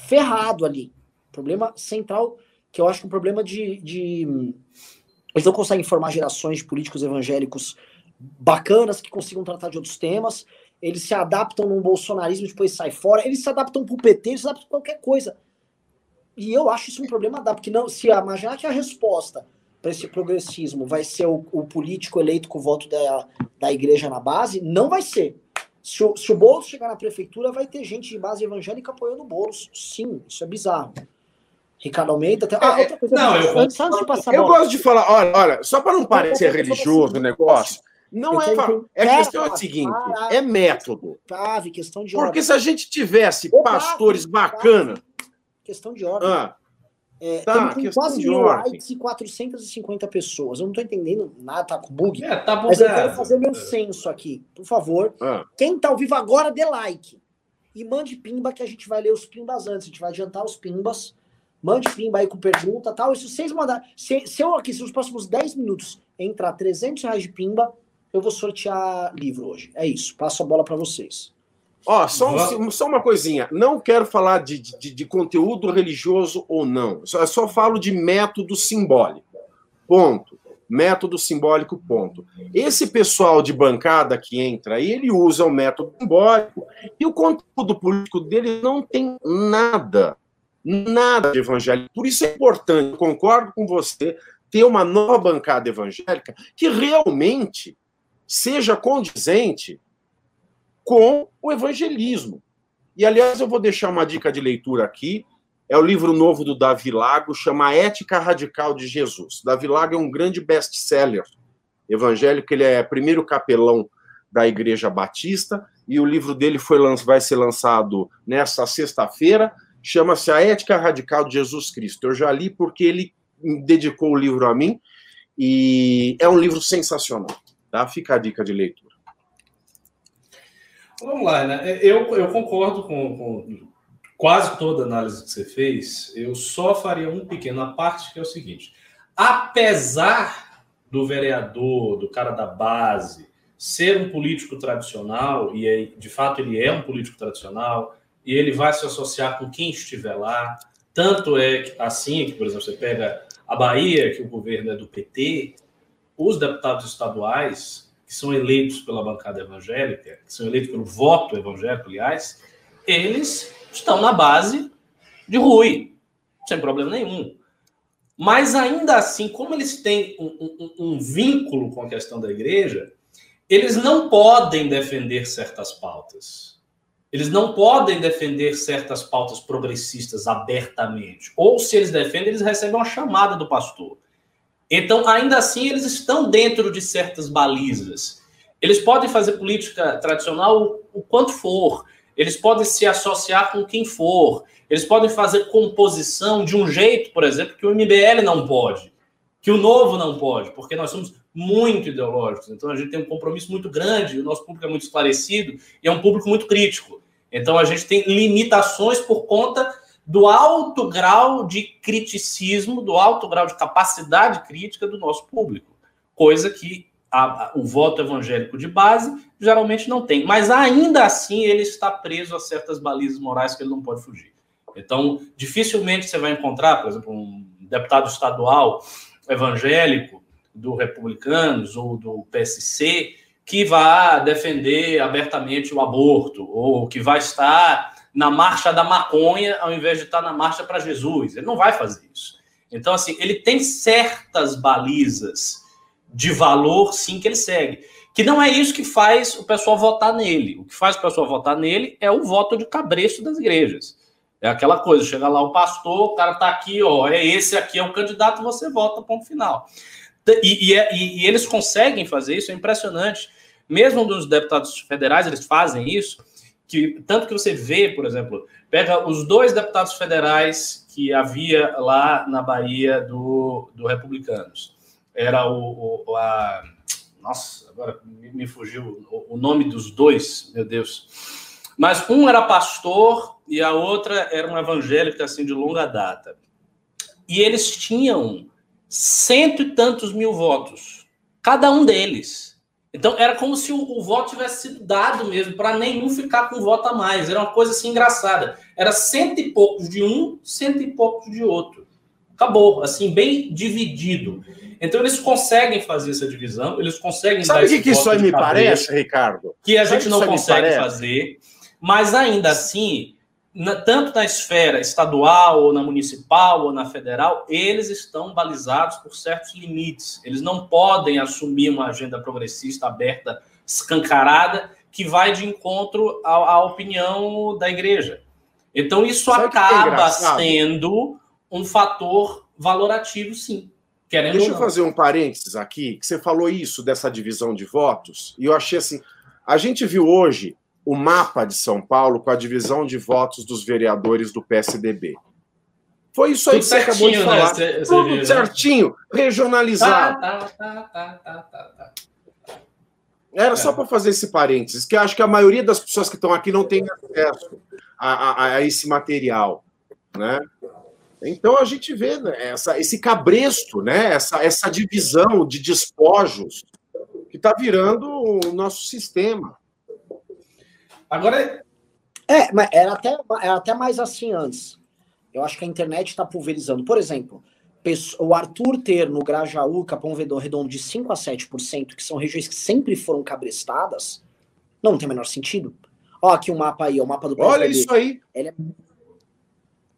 ferrado ali. Problema central, que eu acho que é um problema de, de. Eles não conseguem formar gerações de políticos evangélicos bacanas que consigam tratar de outros temas eles se adaptam num bolsonarismo, depois sai fora, eles se adaptam pro PT, eles se adaptam a qualquer coisa. E eu acho isso um problema da, porque não, se imaginar que a resposta para esse progressismo vai ser o, o, político eleito com o voto da, da igreja na base, não vai ser. Se o, se o Boulos chegar na prefeitura, vai ter gente de base evangélica apoiando o Boulos. Sim, isso é bizarro. Ricardo Almeida. Até... Ah, outra coisa. Não, eu, antes, antes de passar eu gosto de falar, olha, olha, só para não parecer religioso o negócio, não é. É a questão é a seguinte: é método. Questão de ordem. Porque se a gente tivesse pastores bacana. Questão de ordem. Ah, é, tá, tem quase mil likes e 450 pessoas. Eu não estou entendendo nada, tá com bug. É, tá mas eu quero fazer meu censo aqui, por favor. Ah. Quem tá ao vivo agora, dê like. E mande pimba que a gente vai ler os pimbas antes. A gente vai adiantar os pimbas. Mande pimba aí com pergunta tal. E se vocês mandarem. Se, se eu aqui, se nos próximos 10 minutos entrar 300 reais de pimba, eu vou sortear livro hoje. É isso. Passo a bola para vocês. Ó, só, um, só uma coisinha. Não quero falar de, de, de conteúdo religioso ou não. Só, só falo de método simbólico. Ponto. Método simbólico, ponto. Esse pessoal de bancada que entra aí, ele usa o método simbólico e o conteúdo político dele não tem nada, nada de evangélico. Por isso é importante, concordo com você, ter uma nova bancada evangélica que realmente seja condizente com o evangelismo. E, aliás, eu vou deixar uma dica de leitura aqui. É o livro novo do Davi Lago, chama Ética Radical de Jesus. Davi Lago é um grande best-seller evangélico, ele é primeiro capelão da Igreja Batista, e o livro dele foi, vai ser lançado nesta sexta-feira, chama-se A Ética Radical de Jesus Cristo. Eu já li porque ele dedicou o livro a mim, e é um livro sensacional. Tá? Fica a dica de leitura. Vamos lá, né? Eu, eu concordo com, com quase toda a análise que você fez. Eu só faria um pequeno parte, que é o seguinte: apesar do vereador, do cara da base, ser um político tradicional, e é, de fato ele é um político tradicional, e ele vai se associar com quem estiver lá. Tanto é assim que, por exemplo, você pega a Bahia, que o governo é do PT, os deputados estaduais, que são eleitos pela bancada evangélica, que são eleitos pelo voto evangélico, aliás, eles estão na base de Rui, sem problema nenhum. Mas ainda assim, como eles têm um, um, um vínculo com a questão da igreja, eles não podem defender certas pautas. Eles não podem defender certas pautas progressistas abertamente. Ou se eles defendem, eles recebem uma chamada do pastor. Então, ainda assim, eles estão dentro de certas balizas. Eles podem fazer política tradicional o quanto for, eles podem se associar com quem for, eles podem fazer composição de um jeito, por exemplo, que o MBL não pode, que o Novo não pode, porque nós somos muito ideológicos. Então, a gente tem um compromisso muito grande, o nosso público é muito esclarecido e é um público muito crítico. Então, a gente tem limitações por conta do alto grau de criticismo, do alto grau de capacidade crítica do nosso público, coisa que a, a, o voto evangélico de base, geralmente não tem. Mas ainda assim ele está preso a certas balizas morais que ele não pode fugir. Então, dificilmente você vai encontrar, por exemplo, um deputado estadual evangélico do Republicanos ou do PSC que vá defender abertamente o aborto ou que vai estar na marcha da maconha ao invés de estar na marcha para Jesus. Ele não vai fazer isso. Então, assim, ele tem certas balizas de valor, sim, que ele segue. Que não é isso que faz o pessoal votar nele. O que faz o pessoal votar nele é o voto de cabresto das igrejas. É aquela coisa, chega lá o pastor, o cara tá aqui, ó, é esse aqui é o candidato, você vota, ponto final. E, e, e, e eles conseguem fazer isso, é impressionante. Mesmo dos deputados federais, eles fazem isso, que tanto que você vê, por exemplo, pega os dois deputados federais que havia lá na Bahia do, do Republicanos. Era o, o a, nossa, agora me, fugiu o, o nome dos dois, meu Deus. Mas um era pastor e a outra era uma evangélica assim de longa data. E eles tinham cento e tantos mil votos, cada um deles. Então era como se o, o voto tivesse sido dado mesmo, para nenhum ficar com voto a mais. Era uma coisa assim engraçada. Era cento e poucos de um, cento e poucos de outro. Acabou, assim, bem dividido. Então eles conseguem fazer essa divisão, eles conseguem Sabe o que, que isso aí me parece, Ricardo? Que a Sabe gente não consegue fazer, mas ainda assim na, tanto na esfera estadual, ou na municipal, ou na federal, eles estão balizados por certos limites. Eles não podem assumir uma agenda progressista aberta, escancarada, que vai de encontro à, à opinião da igreja. Então, isso Sabe é acaba sendo um fator valorativo, sim. Deixa eu fazer um parênteses aqui, que você falou isso dessa divisão de votos, e eu achei assim. A gente viu hoje o mapa de São Paulo com a divisão de votos dos vereadores do PSDB. Foi isso aí Tudo que você acabou de falar. Né? Tudo viu, né? certinho, regionalizado. Tá, tá, tá, Era é. só para fazer esse parênteses, que acho que a maioria das pessoas que estão aqui não tem acesso a, a, a esse material, né? Então a gente vê né, essa, esse cabresto, né? essa, essa divisão de despojos que está virando o nosso sistema. Agora. É, mas era até, era até mais assim antes. Eu acho que a internet está pulverizando. Por exemplo, o Arthur ter no Grajaú, Capão Redondo de 5 a 7%, que são regiões que sempre foram cabrestadas, não tem o menor sentido. Ó, aqui o um mapa aí, o mapa do PSDB. Olha isso aí. É...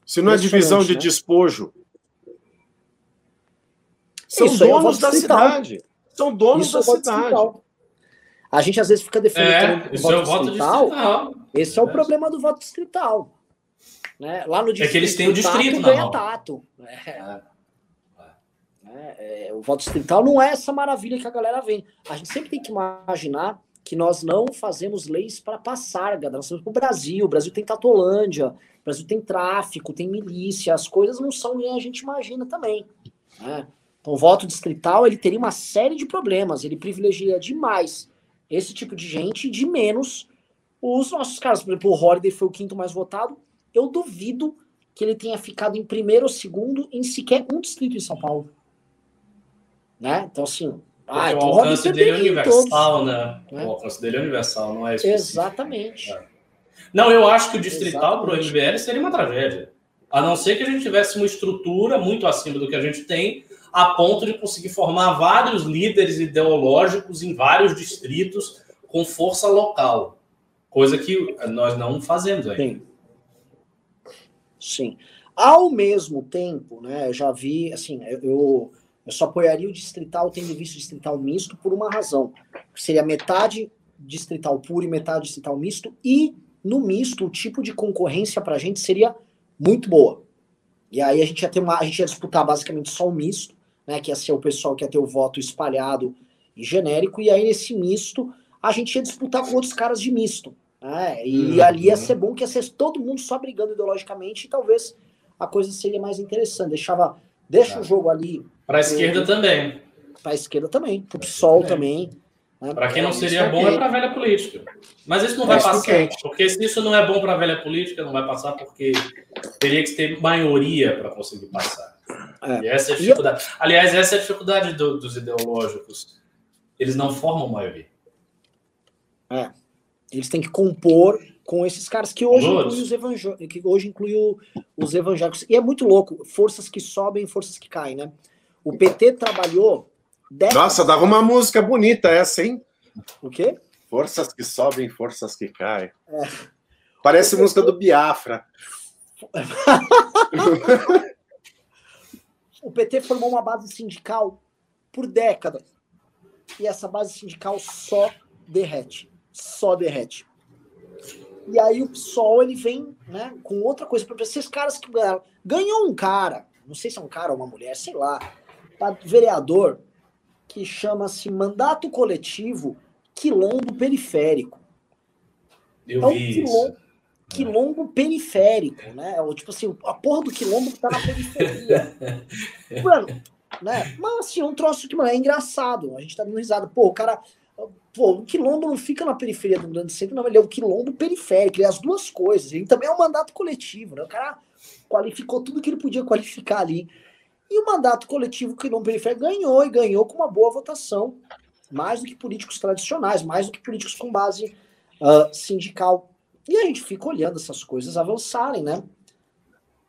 Se não é divisão de né? despojo. São isso donos da cidade. São donos isso da cidade. A gente às vezes fica defendendo é, o voto, é o voto distrital. distrital. Esse é, é o problema do voto distrital. Né? Lá no distrito, é que eles têm o distrito, ganha tato. É. é. É, é, o voto distrital não é essa maravilha que a galera vem. A gente sempre tem que imaginar que nós não fazemos leis para passar, nós temos para o Brasil. O Brasil tem Tatolândia, o Brasil tem tráfico, tem milícia, as coisas não são nem a gente imagina também. Né? Então, o voto distrital ele teria uma série de problemas, ele privilegia demais esse tipo de gente, de menos os nossos caras. Por exemplo, o Holiday foi o quinto mais votado. Eu duvido que ele tenha ficado em primeiro ou segundo em sequer um distrito em São Paulo. Né? Então, assim. Ah, então o alcance dele é universal, né? né? O alcance dele é universal, não é específico. Exatamente. É. Não, eu acho que o distrital para o MBL seria uma tragédia. A não ser que a gente tivesse uma estrutura muito acima do que a gente tem, a ponto de conseguir formar vários líderes ideológicos em vários distritos com força local, coisa que nós não fazemos ainda. Sim. Sim. Ao mesmo tempo, né, já vi, assim, eu, eu só apoiaria o distrital tendo visto distrital misto por uma razão. Seria metade distrital puro e metade distrital misto, e no misto o tipo de concorrência para a gente seria muito boa. E aí a gente ia ter uma, a gente ia disputar basicamente só o misto, né, que ia ser o pessoal que ia ter o voto espalhado e genérico, e aí nesse misto a gente ia disputar com outros caras de misto. Né, e uhum. ali ia ser bom que ia ser todo mundo só brigando ideologicamente e talvez a coisa seria mais interessante. Deixava, deixa tá. o jogo ali. Para a esquerda também. Para a esquerda também, para o PSOL também. Né, para quem não seria bom é para a velha política. Mas isso não vai passar. Porque se isso não é bom para a velha política, não vai passar porque teria que ter maioria para conseguir passar. É. E essa é a dificuldade. Aliás, essa é a dificuldade do, dos ideológicos eles não formam maioria. É. Eles têm que compor com esses caras que hoje inclui os evangélicos, que hoje inclui os evangélicos. E é muito louco, forças que sobem, forças que caem, né? O PT trabalhou. Nossa, dava uma música bonita essa, hein? O quê? Forças que sobem, forças que caem. É. Parece música do Biafra. <laughs> o PT formou uma base sindical por décadas. E essa base sindical só derrete. Só derrete. E aí o PSOL ele vem né, com outra coisa para esses caras que ganharam. Ganhou um cara, não sei se é um cara ou uma mulher, sei lá, vereador, que chama-se Mandato Coletivo Quilombo Periférico. Eu é um vi quilombo. Quilombo periférico, né? É tipo assim, a porra do quilombo que tá na periferia. <laughs> Mano, né? Mas assim, é um troço que, mano, é engraçado. A gente tá dando risada. Pô, o cara. Pô, o quilombo não fica na periferia do grande centro, não. Ele é o quilombo periférico, ele é as duas coisas. Ele também é um mandato coletivo, né? O cara qualificou tudo que ele podia qualificar ali. E o mandato coletivo quilombo periférico ganhou e ganhou com uma boa votação. Mais do que políticos tradicionais, mais do que políticos com base uh, sindical. E a gente fica olhando essas coisas avançarem, né?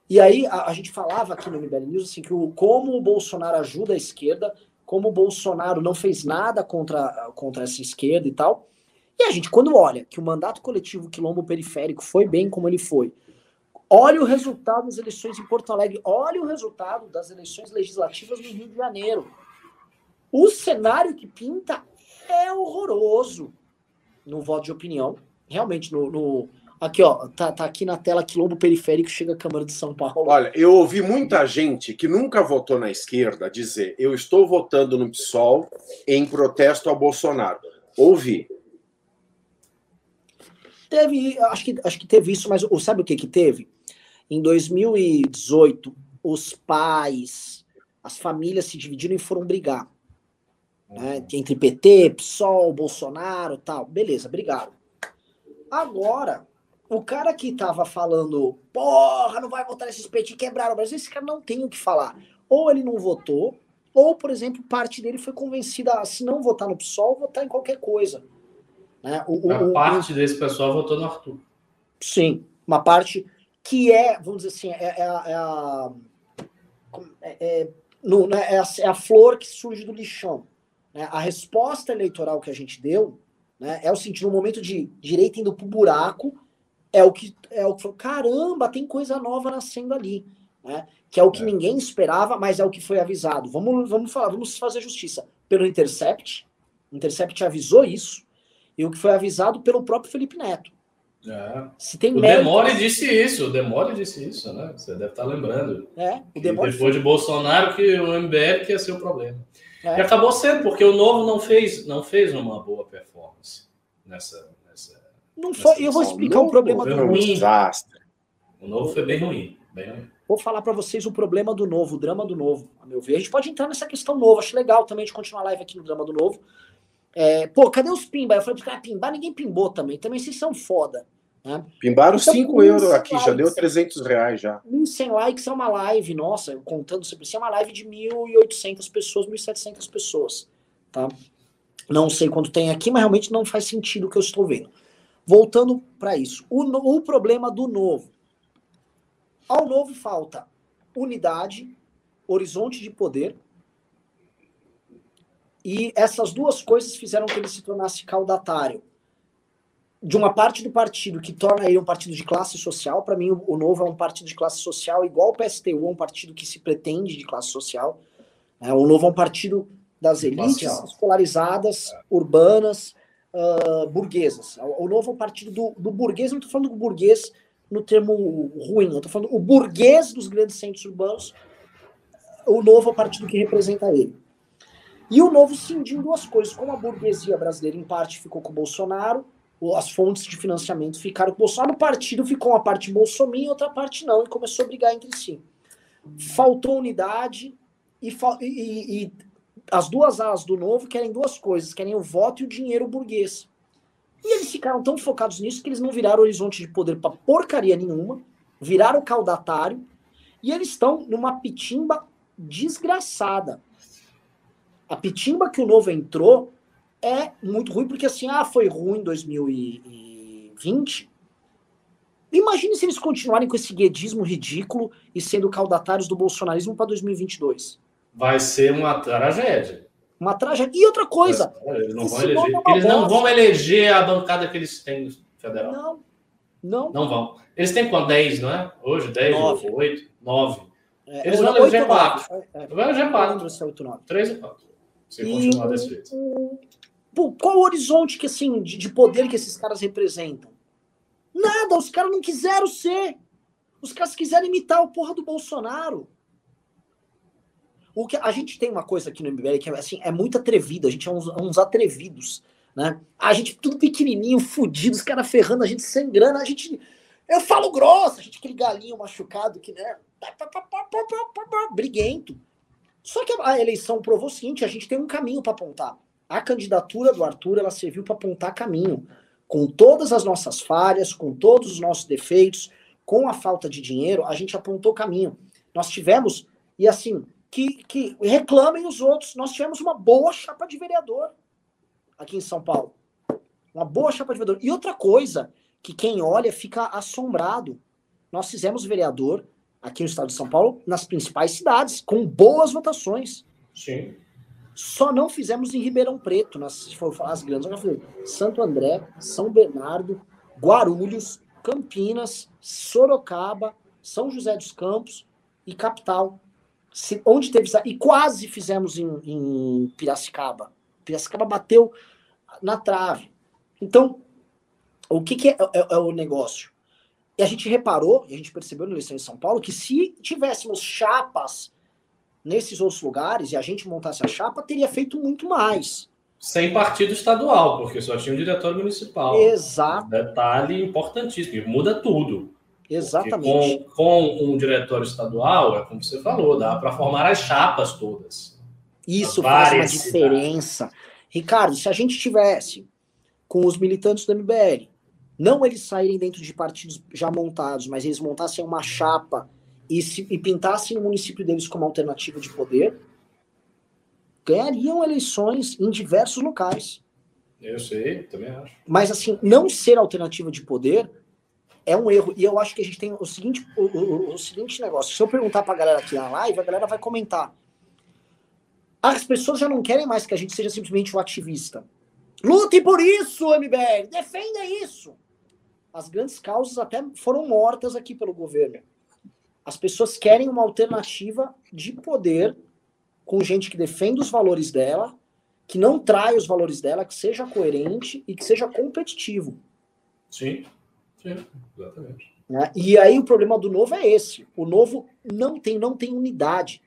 E aí a, a, gente falava aqui no MBL News assim, que o, como o Bolsonaro ajuda a esquerda, como o Bolsonaro não fez nada contra, contra essa esquerda e tal. E a gente, quando olha que o mandato coletivo quilombo periférico foi bem como ele foi, olha o resultado das eleições em Porto Alegre, olha o resultado das eleições legislativas no Rio de Janeiro. O cenário que pinta é horroroso no voto de opinião. Realmente, no, no Aqui, ó, tá, tá aqui na tela Quilombo Periférico, chega a Câmara de São Paulo. Olha, eu ouvi muita gente que nunca votou na esquerda dizer eu estou votando no PSOL em protesto ao Bolsonaro. Ouvi. Teve, acho que, acho que teve isso, mas sabe o que que teve? Em 2018, os pais, as famílias se dividiram e foram brigar. Né? Entre PT, PSOL, Bolsonaro tal. Beleza, brigaram. Agora, o cara que tava falando, porra, não vai votar nesses PT, quebraram o Brasil, esse cara não tem o que falar. Ou ele não votou, ou, por exemplo, parte dele foi convencida a, se não votar no PSOL, votar em qualquer coisa. Né? O, o, a parte o, desse pessoal votou no Arthur. Sim, uma parte que é, vamos dizer assim, é, é, a, é a, é, é, no, né, é, a, é a flor que surge do lixão. Né? A resposta eleitoral que a gente deu né, é o seguinte, no momento de direita indo pro buraco, é o que é o que falou, caramba, tem coisa nova nascendo ali, né? Que é o que é. ninguém esperava, mas é o que foi avisado. Vamos, vamos falar, vamos fazer justiça pelo Intercept. O Intercept avisou isso e o que foi avisado pelo próprio Felipe Neto. É. Se tem o mérito, Demore disse isso, o Demore disse isso, né? Você deve estar lembrando. É, o Demore depois foi... de Bolsonaro que o MBL que ia ser o problema. É. E acabou sendo, porque o Novo não fez, não fez uma boa performance nessa, não foi. Eu vou explicar o problema do ruim. Desastre. O novo foi bem ruim. Bem ruim. Vou falar para vocês o problema do novo, o drama do novo, a meu ver. A gente pode entrar nessa questão nova. Acho legal também de continuar a live aqui no drama do novo. É, pô, cadê os pimba? Eu falei para os caras, pimbar, ninguém pimbou também. Também vocês são foda. Né? Pimbaram 5 então, euros aqui, likes, já deu 300 reais já. 1.100 likes é uma live, nossa, contando sempre assim, é uma live de 1.800 pessoas, 1.700 pessoas, tá? Não sei quanto tem aqui, mas realmente não faz sentido o que eu estou vendo. Voltando para isso, o, o problema do novo. Ao novo falta unidade, horizonte de poder, e essas duas coisas fizeram que ele se tornasse caudatário de uma parte do partido que torna ele um partido de classe social. Para mim, o, Novo é um partido de classe social, igual o PSTU, é um partido que se pretende de classe social. É, o Novo é um partido das elites escolarizadas, urbanas, uh, burguesas. O, novo partido do, do burguês, não estou falando do burguês no termo ruim, eu estou falando o burguês dos grandes centros urbanos, o novo é o partido que representa ele. E o novo cindiu duas coisas, como a burguesia brasileira, em parte, ficou com o Bolsonaro, as fontes de financiamento ficaram com o Bolsonaro, o partido ficou uma parte Bolsonaro e outra parte não, e começou a brigar entre si. Faltou unidade e, e, e as duas alas do novo querem duas coisas: querem o voto e o dinheiro burguês. E eles ficaram tão focados nisso que eles não viraram horizonte de poder para porcaria nenhuma, viraram caudatário, e eles estão numa pitimba desgraçada. A pitimba que o novo entrou é muito ruim, porque assim, ah, foi ruim em 2020. Imagine se eles continuarem com esse guedismo ridículo e sendo caudatários do bolsonarismo para 2022. Vai ser uma tragédia. Uma tragédia. E outra coisa. Eles não vão eleger, é eles não vão eleger a bancada que eles têm federal. Não. Não. Não vão. Eles têm quanto? 10, não é? Hoje, 10, 9. 8, 9. É, eles vão eleger 4. É, vão eleger 4. Não se é 8, 9. 3 e 4. Se continuar desse jeito. Qual o horizonte que, assim, de, de poder que esses caras representam? Nada, os caras não quiseram ser. Os caras quiseram imitar o porra do Bolsonaro. O que a gente tem uma coisa aqui no MBL que é assim, é muito atrevido, a gente é uns, uns atrevidos, né? A gente tudo pequenininho, fudido, os caras ferrando a gente sem grana, a gente eu falo grosso, a gente aquele galinho machucado que né, briguento. Só que a eleição provou o seguinte, a gente tem um caminho para apontar. A candidatura do Arthur, ela serviu para apontar caminho, com todas as nossas falhas, com todos os nossos defeitos, com a falta de dinheiro, a gente apontou caminho. Nós tivemos e assim, que, que reclamem os outros. Nós tivemos uma boa chapa de vereador aqui em São Paulo. Uma boa chapa de vereador. E outra coisa, que quem olha fica assombrado. Nós fizemos vereador aqui no estado de São Paulo, nas principais cidades, com boas votações. Sim. Só não fizemos em Ribeirão Preto, nas, se for falar as grandes, Santo André, São Bernardo, Guarulhos, Campinas, Sorocaba, São José dos Campos e Capital se, onde teve e quase fizemos em, em Piracicaba. Piracicaba bateu na trave. Então, o que, que é, é, é, o negócio? E a gente reparou, a gente percebeu na eleição em São Paulo, que se tivéssemos chapas nesses outros lugares e a gente montasse a chapa, teria feito muito mais. Sem partido estadual, porque só tinha um diretor municipal. Exato. Detalhe importantíssimo, muda tudo. Exatamente. Com, com, um diretório estadual, é como você falou, dá para formar as chapas todas. Isso faz uma diferença. Ricardo, se a gente tivesse com os militantes do MBL, não eles saírem dentro de partidos já montados, mas eles montassem uma chapa e, se, e pintassem o município deles como alternativa de poder, ganhariam eleições em diversos locais. Eu sei, também acho. Mas assim, não ser alternativa de poder é um erro. E eu acho que a gente tem o seguinte, o, o, o seguinte negócio. Se eu perguntar pra galera aqui na live, a galera vai comentar. As pessoas já não querem mais que a gente seja simplesmente o um ativista. Lute por isso, MBL! Defenda isso! As grandes causas até foram mortas aqui pelo governo. As pessoas querem uma alternativa de poder com gente que defenda os valores dela, que não trai os valores dela, que seja coerente e que seja competitivo. Sim. Sim, exatamente. Né? E aí o problema do novo é esse. O novo não tem, não tem unidade.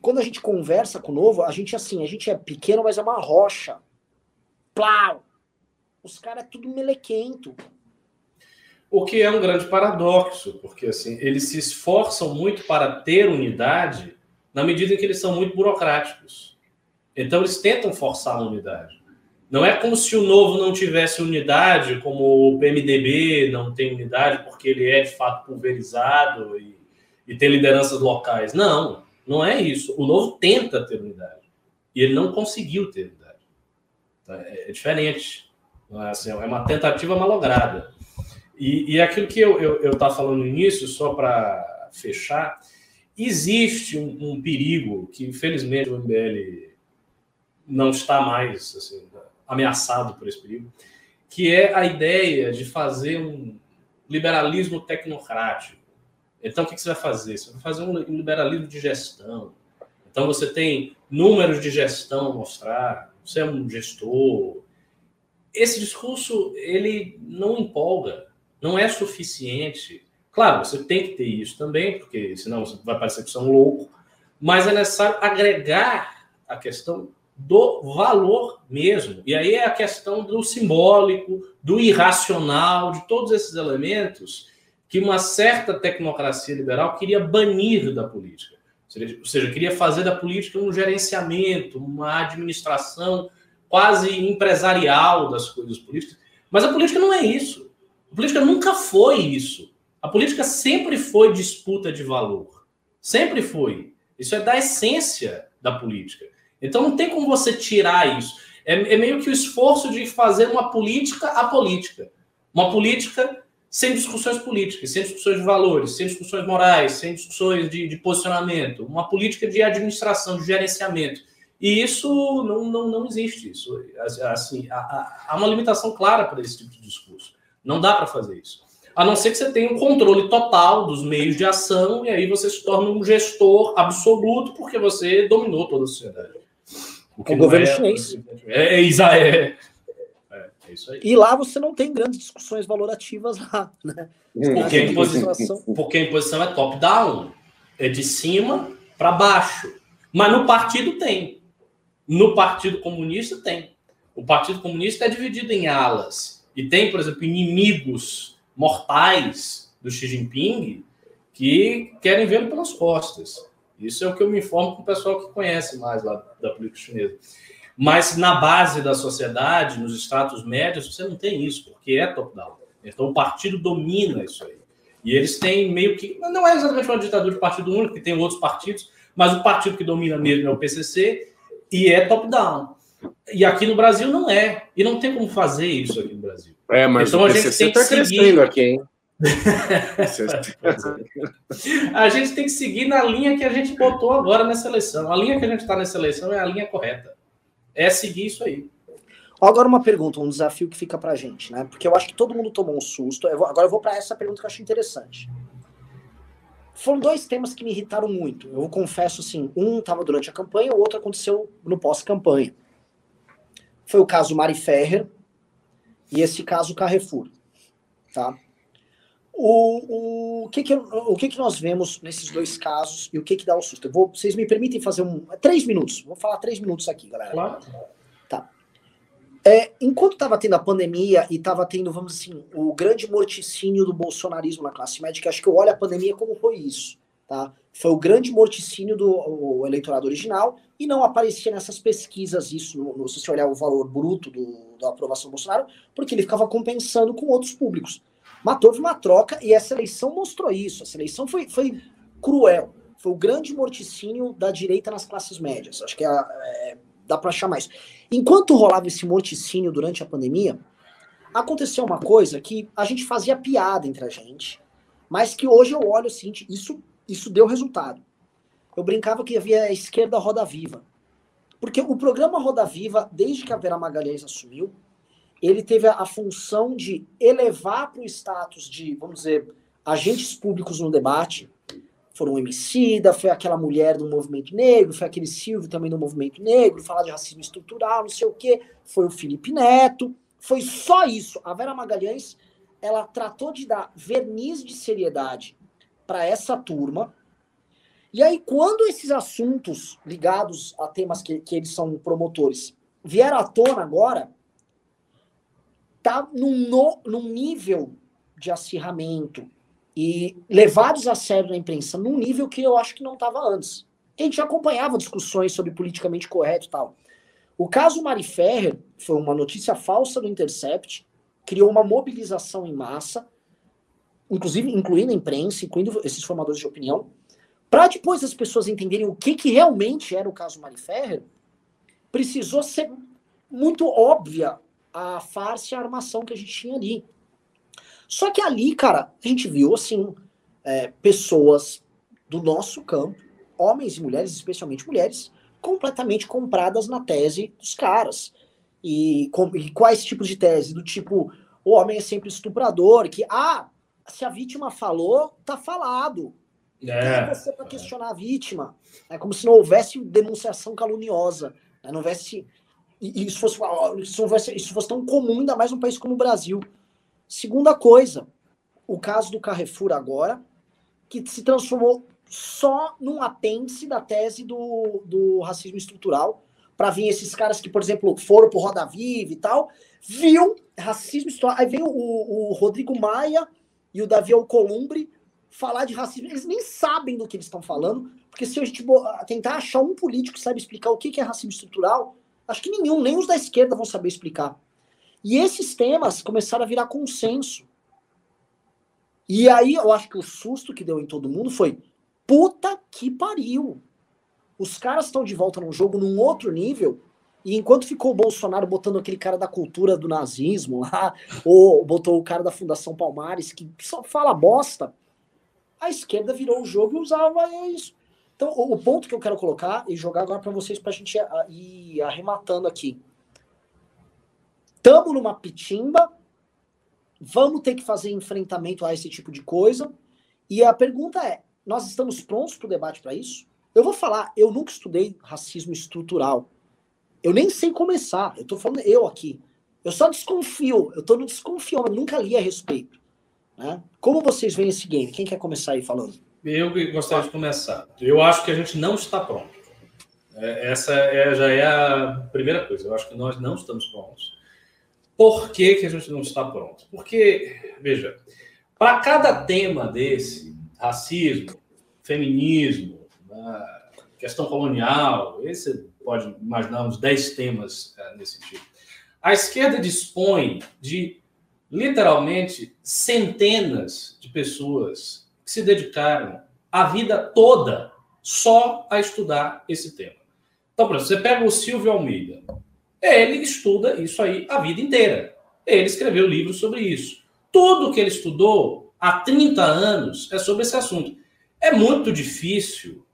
Quando a gente conversa com o novo, a gente assim, a gente é pequeno, mas é uma rocha. Plau! Os caras é tudo melequento. O que é um grande paradoxo, porque assim, eles se esforçam muito para ter unidade na medida em que eles são muito burocráticos. Então eles tentam forçar a unidade. Não é como se o novo não tivesse unidade, como o PMDB não tem unidade, porque ele é de fato pulverizado e, e tem lideranças locais. Não, não é isso. O novo tenta ter unidade. E ele não conseguiu ter unidade. É, é diferente. É, assim, é uma tentativa malograda. E, e aquilo que eu estava falando no início, só para fechar, existe um, um, perigo que, infelizmente, o MBL não está mais assim, ameaçado por esse perigo, que é a ideia de fazer um liberalismo tecnocrático. Então, o que você vai fazer? Você vai fazer um liberalismo de gestão. Então, você tem números de gestão a mostrar, você é um gestor. Esse discurso, ele não empolga, não é suficiente. Claro, você tem que ter isso também, porque senão vai parecer que você é um louco, mas é necessário agregar a questão do valor mesmo. E aí é a questão do simbólico, do irracional, de todos esses elementos que uma certa tecnocracia liberal queria banir da política. Ou seja, queria fazer da política um gerenciamento, uma administração quase empresarial das coisas políticas. Mas a política não é isso. A política nunca foi isso. A política sempre foi disputa de valor. Sempre foi. Isso é da essência da política. Então não tem como você tirar isso. É, é meio que o esforço de fazer uma política apolítica. Uma política sem discussões políticas, sem discussões de valores, sem discussões morais, sem discussões de, de posicionamento. Uma política de administração, de gerenciamento. E isso não, não, não existe. Isso, assim, há, há uma limitação clara para esse tipo de discurso. Não dá para fazer isso. A não ser que você tenha um controle total dos meios de ação e aí você se torna um gestor absoluto porque você dominou toda a sociedade. O, o governo é, chinês. É, é, é, é, é, isso aí. E lá você não tem grandes discussões valorativas lá, né? Porque a, imposição, porque a imposição é top-down. É de cima para baixo. Mas no partido tem. No Partido Comunista tem. O Partido Comunista é dividido em alas. E tem, por exemplo, inimigos mortais do Xi Jinping que querem vê-lo pelas costas. Isso é o que eu me informo com o pessoal que conhece mais lá da política chinesa. Mas na base da sociedade, nos estratos médios, você não tem isso, porque é top-down. Então o partido domina isso aí. E eles têm meio que. Não é exatamente uma ditadura de partido único, que tem outros partidos, mas o partido que domina mesmo é o PCC, e é top-down. E aqui no Brasil não é. E não tem como fazer isso aqui no Brasil. É, mas então, o PCC está crescendo aqui, hein? <laughs> a gente tem que seguir na linha que a gente botou agora nessa eleição. A linha que a gente está nessa eleição é a linha correta. É seguir isso aí. Agora uma pergunta, um desafio que fica pra gente, né? Porque eu acho que todo mundo tomou um susto. Eu vou, agora eu vou para essa pergunta que eu acho interessante. Foram dois temas que me irritaram muito. Eu confesso assim, um estava durante a campanha, o outro aconteceu no pós-campanha. Foi o caso Mari Ferrer e esse caso Carrefour, tá? O, o, que, que, o que, que nós vemos nesses dois casos e o que, que dá o susto? Eu vou, vocês me permitem fazer um. Três minutos. Vou falar três minutos aqui, galera. Claro. Tá. É, enquanto estava tendo a pandemia e estava tendo, vamos assim, o grande morticínio do bolsonarismo na classe médica, acho que eu olho a pandemia como foi isso, tá? Foi o grande morticínio do eleitorado original e não aparecia nessas pesquisas isso, no, se você olhar o valor bruto do, da aprovação do Bolsonaro, porque ele ficava compensando com outros públicos. Mas houve uma troca e essa eleição mostrou isso. Essa eleição foi, foi cruel. Foi o grande morticínio da direita nas classes médias. Acho que é, é dá para achar mais. Enquanto rolava esse morticínio durante a pandemia, aconteceu uma coisa que a gente fazia piada entre a gente, mas que hoje eu olho assim, isso, isso deu resultado. Eu brincava que havia a esquerda Roda Viva. Porque o programa Roda Viva, desde que a Vera Magalhães assumiu, ele teve a, função de elevar para o status de, vamos dizer, agentes públicos no debate, foram um Emicida, foi aquela mulher do movimento negro, foi aquele Silvio também do movimento negro, falar de racismo estrutural, não sei o quê, foi o Felipe Neto, foi só isso. A Vera Magalhães, ela tratou de dar verniz de seriedade para essa turma. E aí, quando esses assuntos ligados a temas que, que eles são promotores vieram à tona agora, tá num, no, num nível de acirramento, e levados a sério na imprensa num nível que eu acho que não estava antes. A gente acompanhava discussões sobre politicamente correto e tal. O caso Mari Ferrer foi uma notícia falsa do Intercept, criou uma mobilização em massa, inclusive incluindo a imprensa, incluindo esses formadores de opinião, para depois as pessoas entenderem o que, que realmente era o caso Mari precisou ser muito óbvia a farsa e a armação que a gente tinha ali. Só que ali, cara, a gente viu, assim, é, pessoas do nosso campo, homens e mulheres, especialmente mulheres, completamente compradas na tese dos caras. E, com, e quais tipos de tese? Do tipo, o homem é sempre estuprador, que, ah, se a vítima falou, tá falado. É, é você para questionar a vítima? É como se não houvesse denunciação caluniosa, né? não houvesse. E isso fosse, isso, fosse, isso fosse tão comum, ainda mais num país como o Brasil. Segunda coisa, o caso do Carrefour agora, que se transformou só num apêndice da tese do, do racismo estrutural, para vir esses caras que, por exemplo, foram pro Roda Viva e tal, viu racismo estrutural. Aí vem o, o Rodrigo Maia e o Davi Alcolumbre falar de racismo. Eles nem sabem do que eles estão falando, porque se a gente tentar achar um político que sabe explicar o que é racismo estrutural, acho que nenhum, nem os da esquerda vão saber explicar. E esses temas começaram a virar consenso. E aí eu acho que o susto que deu em todo mundo foi: puta que pariu. Os caras estão de volta num jogo num outro nível E enquanto ficou o Bolsonaro botando aquele cara da cultura do nazismo lá, <laughs> ou botou o cara da Fundação Palmares, que só fala bosta, a esquerda virou o jogo e usava isso. Então, o, ponto que eu quero colocar e jogar agora para vocês, para a gente ir arrematando aqui. Estamos numa pitimba, vamos ter que fazer enfrentamento a esse tipo de coisa. E a pergunta é: nós estamos prontos para o debate para isso? Eu vou falar, eu nunca estudei racismo estrutural. Eu nem sei começar. Eu estou falando eu aqui. Eu só desconfio. Eu estou no desconfio, mas nunca li a respeito. Né? Como vocês veem esse game? Quem quer começar aí falando? Eu gostaria de começar. Eu acho que a gente não está pronto. É, essa é, já é a primeira coisa. Eu acho que nós não estamos prontos. Por que, que a gente não está pronto? Porque, veja, para cada tema desse, racismo, feminismo, né, questão colonial, esse pode imaginar uns 10 temas é, nesse tipo. A esquerda dispõe de literalmente centenas de pessoas que se dedicaram a vida toda só a estudar esse tema. Então, por exemplo, você pega o Silvio Almeida. Ele estuda isso aí a vida inteira. Ele escreveu livros sobre isso. Tudo que ele estudou há 30 anos é sobre esse assunto. É muito difícil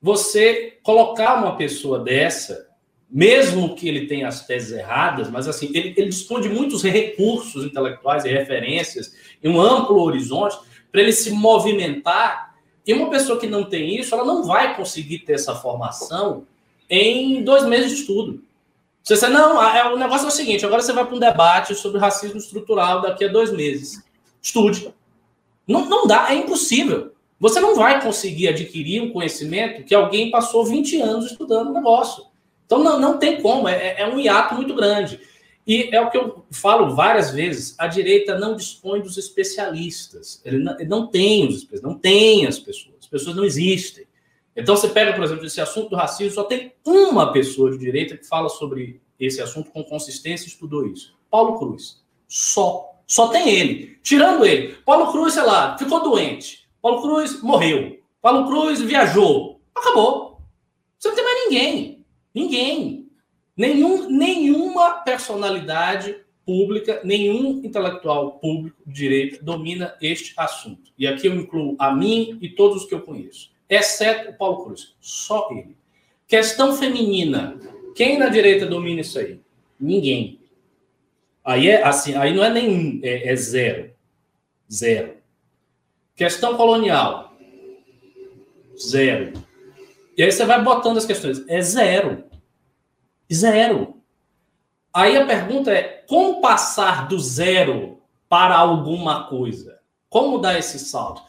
você colocar uma pessoa dessa, mesmo que ele tenha as teses erradas, mas assim, ele, ele dispõe de muitos recursos intelectuais e referências e um amplo horizonte para ele se movimentar. E uma pessoa que não tem isso, ela não vai conseguir ter essa formação em dois meses de estudo. Você diz, não, é, o negócio é o seguinte: agora você vai para um debate sobre racismo estrutural daqui a dois meses. Estude. Não, não dá, é impossível. Você não vai conseguir adquirir um conhecimento que alguém passou 20 anos estudando o negócio. Então não, não tem como, é, é um hiato muito grande. E é o que eu falo várias vezes: a direita não dispõe dos especialistas. Ele não, ele não tem os especialistas, não tem as pessoas. As pessoas não existem. Então você pega, por exemplo, esse assunto do racismo, só tem uma pessoa de direita que fala sobre esse assunto com consistência e estudou isso. Paulo Cruz. Só. Só tem ele. Tirando ele. Paulo Cruz, sei lá, ficou doente. Paulo Cruz morreu. Paulo Cruz viajou. Acabou. Você não tem mais ninguém. Ninguém. Nenhum, nenhuma personalidade pública, nenhum intelectual público de direito domina este assunto. E aqui eu incluo a mim e todos os que eu conheço, exceto o Paulo Cruz. Só ele. Questão feminina. Quem na direita domina isso aí? Ninguém. Aí é assim, aí não é nenhum, é, é zero. Zero. Questão colonial. Zero. E aí você vai botando as questões. É zero. Zero. Aí a pergunta é: como passar do zero para alguma coisa? Como dar esse salto?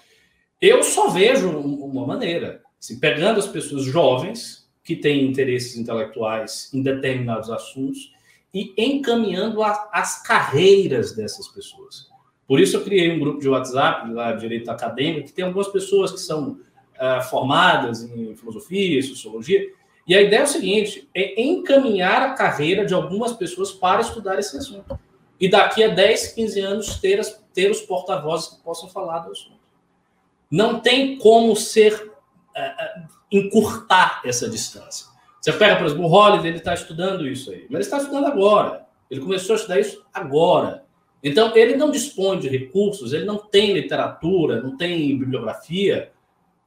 Eu só vejo uma maneira. Assim, pegando as pessoas jovens que têm interesses intelectuais em determinados assuntos e encaminhando a, as carreiras dessas pessoas. Por isso eu criei um grupo de WhatsApp lá direito acadêmico, que tem algumas pessoas que são uh, formadas em filosofia, sociologia, e a ideia é o seguinte: é encaminhar a carreira de algumas pessoas para estudar esse assunto. E daqui a 10, 15 anos ter, as, ter os porta-vozes que possam falar do assunto. Não tem como ser uh, encurtar essa distância. Você pega, por exemplo, o Holiday, ele está estudando isso aí, mas ele está estudando agora. Ele começou a estudar isso agora. Então, ele não dispõe de recursos, ele não tem literatura, não tem bibliografia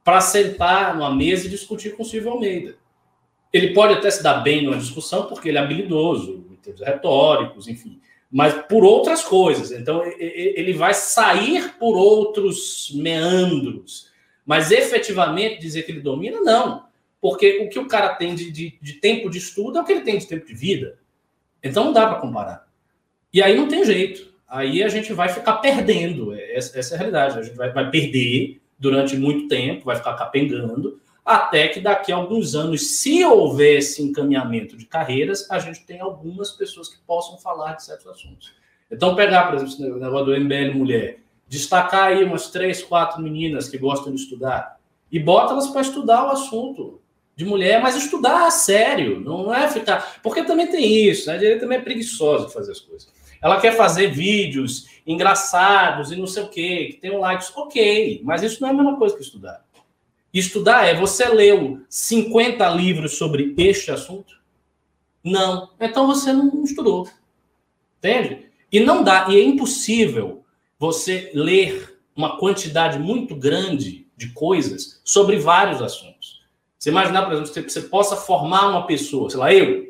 para sentar numa mesa e discutir com o Silvio Almeida. Ele pode até se dar bem numa discussão, porque ele é habilidoso, em termos retóricos, enfim, mas por outras coisas. Então, ele vai sair por outros meandros. Mas efetivamente dizer que ele domina, não. Porque o que o cara tem de, de, de tempo de estudo é o que ele tem de tempo de vida. Então, não dá para comparar. E aí não tem jeito aí a gente vai ficar perdendo. Essa, essa é a realidade. A gente vai, vai perder durante muito tempo, vai ficar capengando, até que daqui a alguns anos, se houver esse encaminhamento de carreiras, a gente tem algumas pessoas que possam falar de certos assuntos. Então, pegar, por exemplo, o negócio do MBL Mulher, destacar aí umas três, quatro meninas que gostam de estudar e bota elas para estudar o assunto de mulher, mas estudar a sério, não é ficar. Porque também tem isso, né? A direita também é preguiçosa de fazer as coisas. Ela quer fazer vídeos engraçados e não sei o quê, que tenham likes. Ok, mas isso não é a mesma coisa que estudar. Estudar é você leu 50 livros sobre este assunto? Não. Então você não estudou. Entende? E não dá, e é impossível você ler uma quantidade muito grande de coisas sobre vários assuntos. Você imaginar, por exemplo, que você possa formar uma pessoa, sei lá, eu,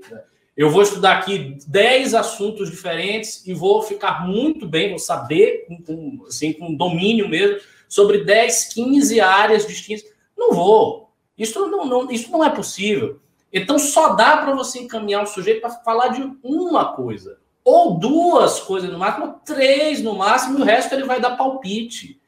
eu vou estudar aqui 10 assuntos diferentes e vou ficar muito bem, vou saber, com, assim, com domínio mesmo, sobre 10, 15 áreas distintas. Não vou. Isso não, não, isso não é possível. Então, só dá para você encaminhar um sujeito para falar de uma coisa. Ou duas coisas no máximo, três no máximo, e o resto ele vai dar palpite.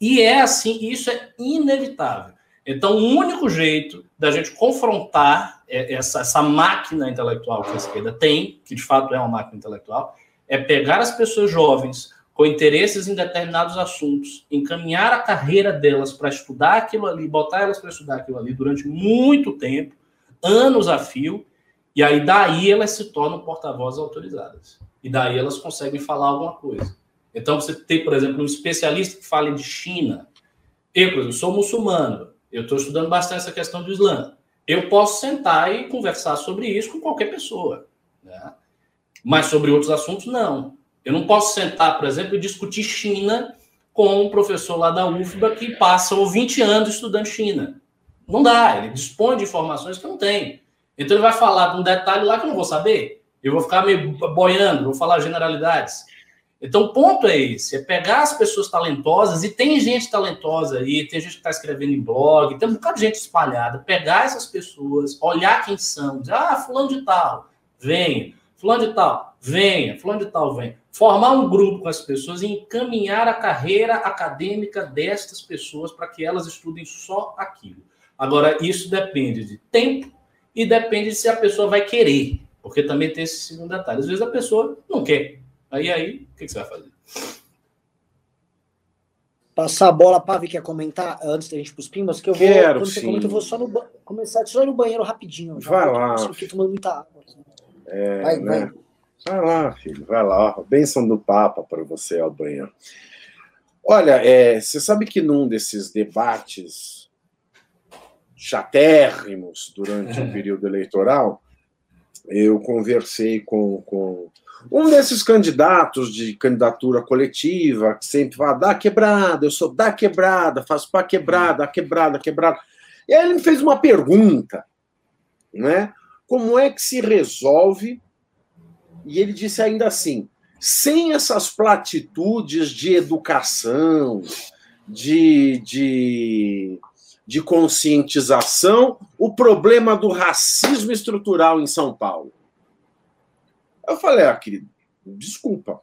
E é assim, isso é inevitável. Então, o único jeito da gente confrontar essa, essa máquina intelectual que a esquerda tem, que de fato é uma máquina intelectual, é pegar as pessoas jovens com interesses em determinados assuntos, encaminhar a carreira delas para estudar aquilo ali, botar elas para estudar aquilo ali durante muito tempo, anos a fio, e aí daí elas se tornam porta-vozes autorizadas. E daí elas conseguem falar alguma coisa. Então você tem, por exemplo, um especialista que fala de China. Eu, por exemplo, sou muçulmano, eu estou estudando bastante essa questão do Islã. Eu posso sentar e conversar sobre isso com qualquer pessoa. Né? Mas sobre outros assuntos, não. Eu não posso sentar, por exemplo, e discutir China com um professor lá da UFBA que passa 20 anos estudando China. Não dá, ele dispõe de informações que eu não tenho. Então ele vai falar de um detalhe lá que eu não vou saber. Eu vou ficar meio boiando, vou falar generalidades. Então, o ponto é esse: é pegar as pessoas talentosas, e tem gente talentosa aí, tem gente que está escrevendo em blog, tem um bocado de gente espalhada, pegar essas pessoas, olhar quem são, dizer, ah, fulano de tal, venha, fulano de tal, venha, fulano de tal, venha. Formar um grupo com as pessoas e encaminhar a carreira acadêmica destas pessoas para que elas estudem só aquilo. Agora, isso depende de tempo e depende de se a pessoa vai querer, porque também tem esse segundo detalhe. Às vezes a pessoa não quer Aí, aí, o que, que você vai fazer? Passar a bola, Pavi quer comentar antes da gente ir para os pimbas, que eu vou, Quero, quando você sim. comenta, eu vou só no começar só no banheiro rapidinho. já, Vai porque lá. Eu fiquei tomando muita água. assim. É, Vai, né? vai. Vai lá, filho, vai lá. Bênção do Papa para você, Albanha. Olha, é, você sabe que num desses debates chatérrimos durante o <laughs> período eleitoral, eu conversei com, com um desses candidatos de candidatura coletiva, que sempre fala, dá quebrada, eu sou da quebrada, faço para quebrada, quebrada, quebrada. E aí ele me fez uma pergunta, né? Como é que se resolve? E ele disse ainda assim: sem essas platitudes de educação, de, de, de conscientização, o problema do racismo estrutural em São Paulo. Eu falei, ah, querido, desculpa,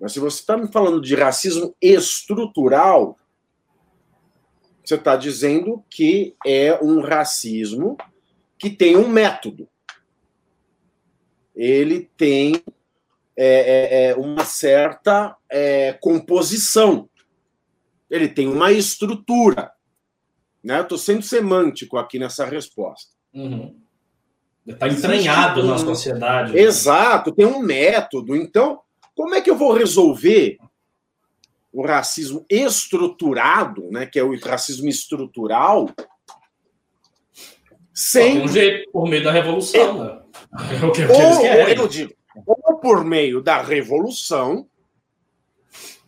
mas se você está me falando de racismo estrutural, você está dizendo que é um racismo que tem um método. Ele tem é, é, é, uma certa é, composição. Ele tem uma estrutura. Né? Eu estou sendo semântico aqui nessa resposta. Uhum. Está entranhado na sociedade. Exato, tem um método. Então, como é que eu vou resolver o racismo estruturado, né, que é o racismo estrutural, sem um jeito, por meio da revolução. Né? É o que, é o que ou, eles ou querem. eu digo, ou por meio da revolução,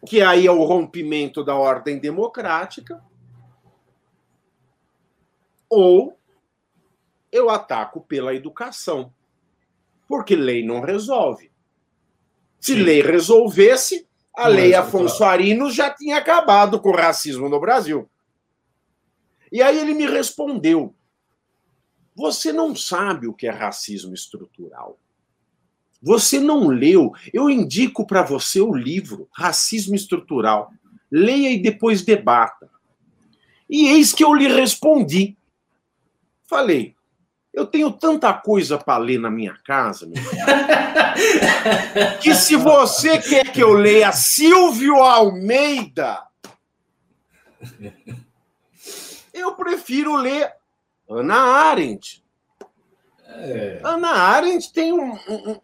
que aí é o rompimento da ordem democrática, ou eu ataco pela educação. Porque lei não resolve. Se Sim. lei resolvesse, a Não lei é Afonso Arinos já tinha acabado com o racismo no Brasil. E aí ele me respondeu: Você não sabe o que é racismo estrutural. Você não leu. Eu indico para você o livro Racismo Estrutural. Leia e depois debata. E eis que eu lhe respondi. Falei, eu tenho tanta coisa para ler na minha casa, meu filho, que se você quer que eu leia Silvio Almeida, eu prefiro ler Ana Arendt. É. Ana Arendt tem um,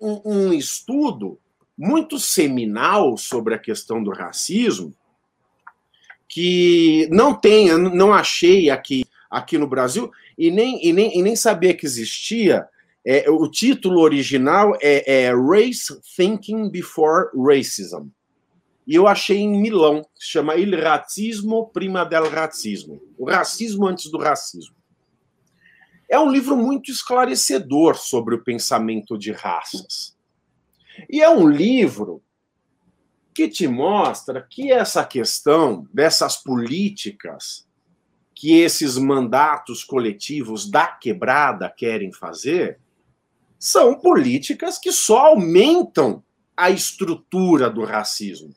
um- um- estudo muito seminal sobre a questão do racismo, que não tem, não achei aqui, aqui no Brasil, e nem, e, nem, e nem sabia que existia, É, o título original é, é Race Thinking Before Racism. E eu achei em Milão, chama Il Racismo Prima del Racismo. O racismo antes do racismo. É um livro muito esclarecedor sobre o pensamento de raças. E é um livro que te mostra que essa questão dessas políticas que esses mandatos coletivos da quebrada querem fazer são políticas que só aumentam a estrutura do racismo.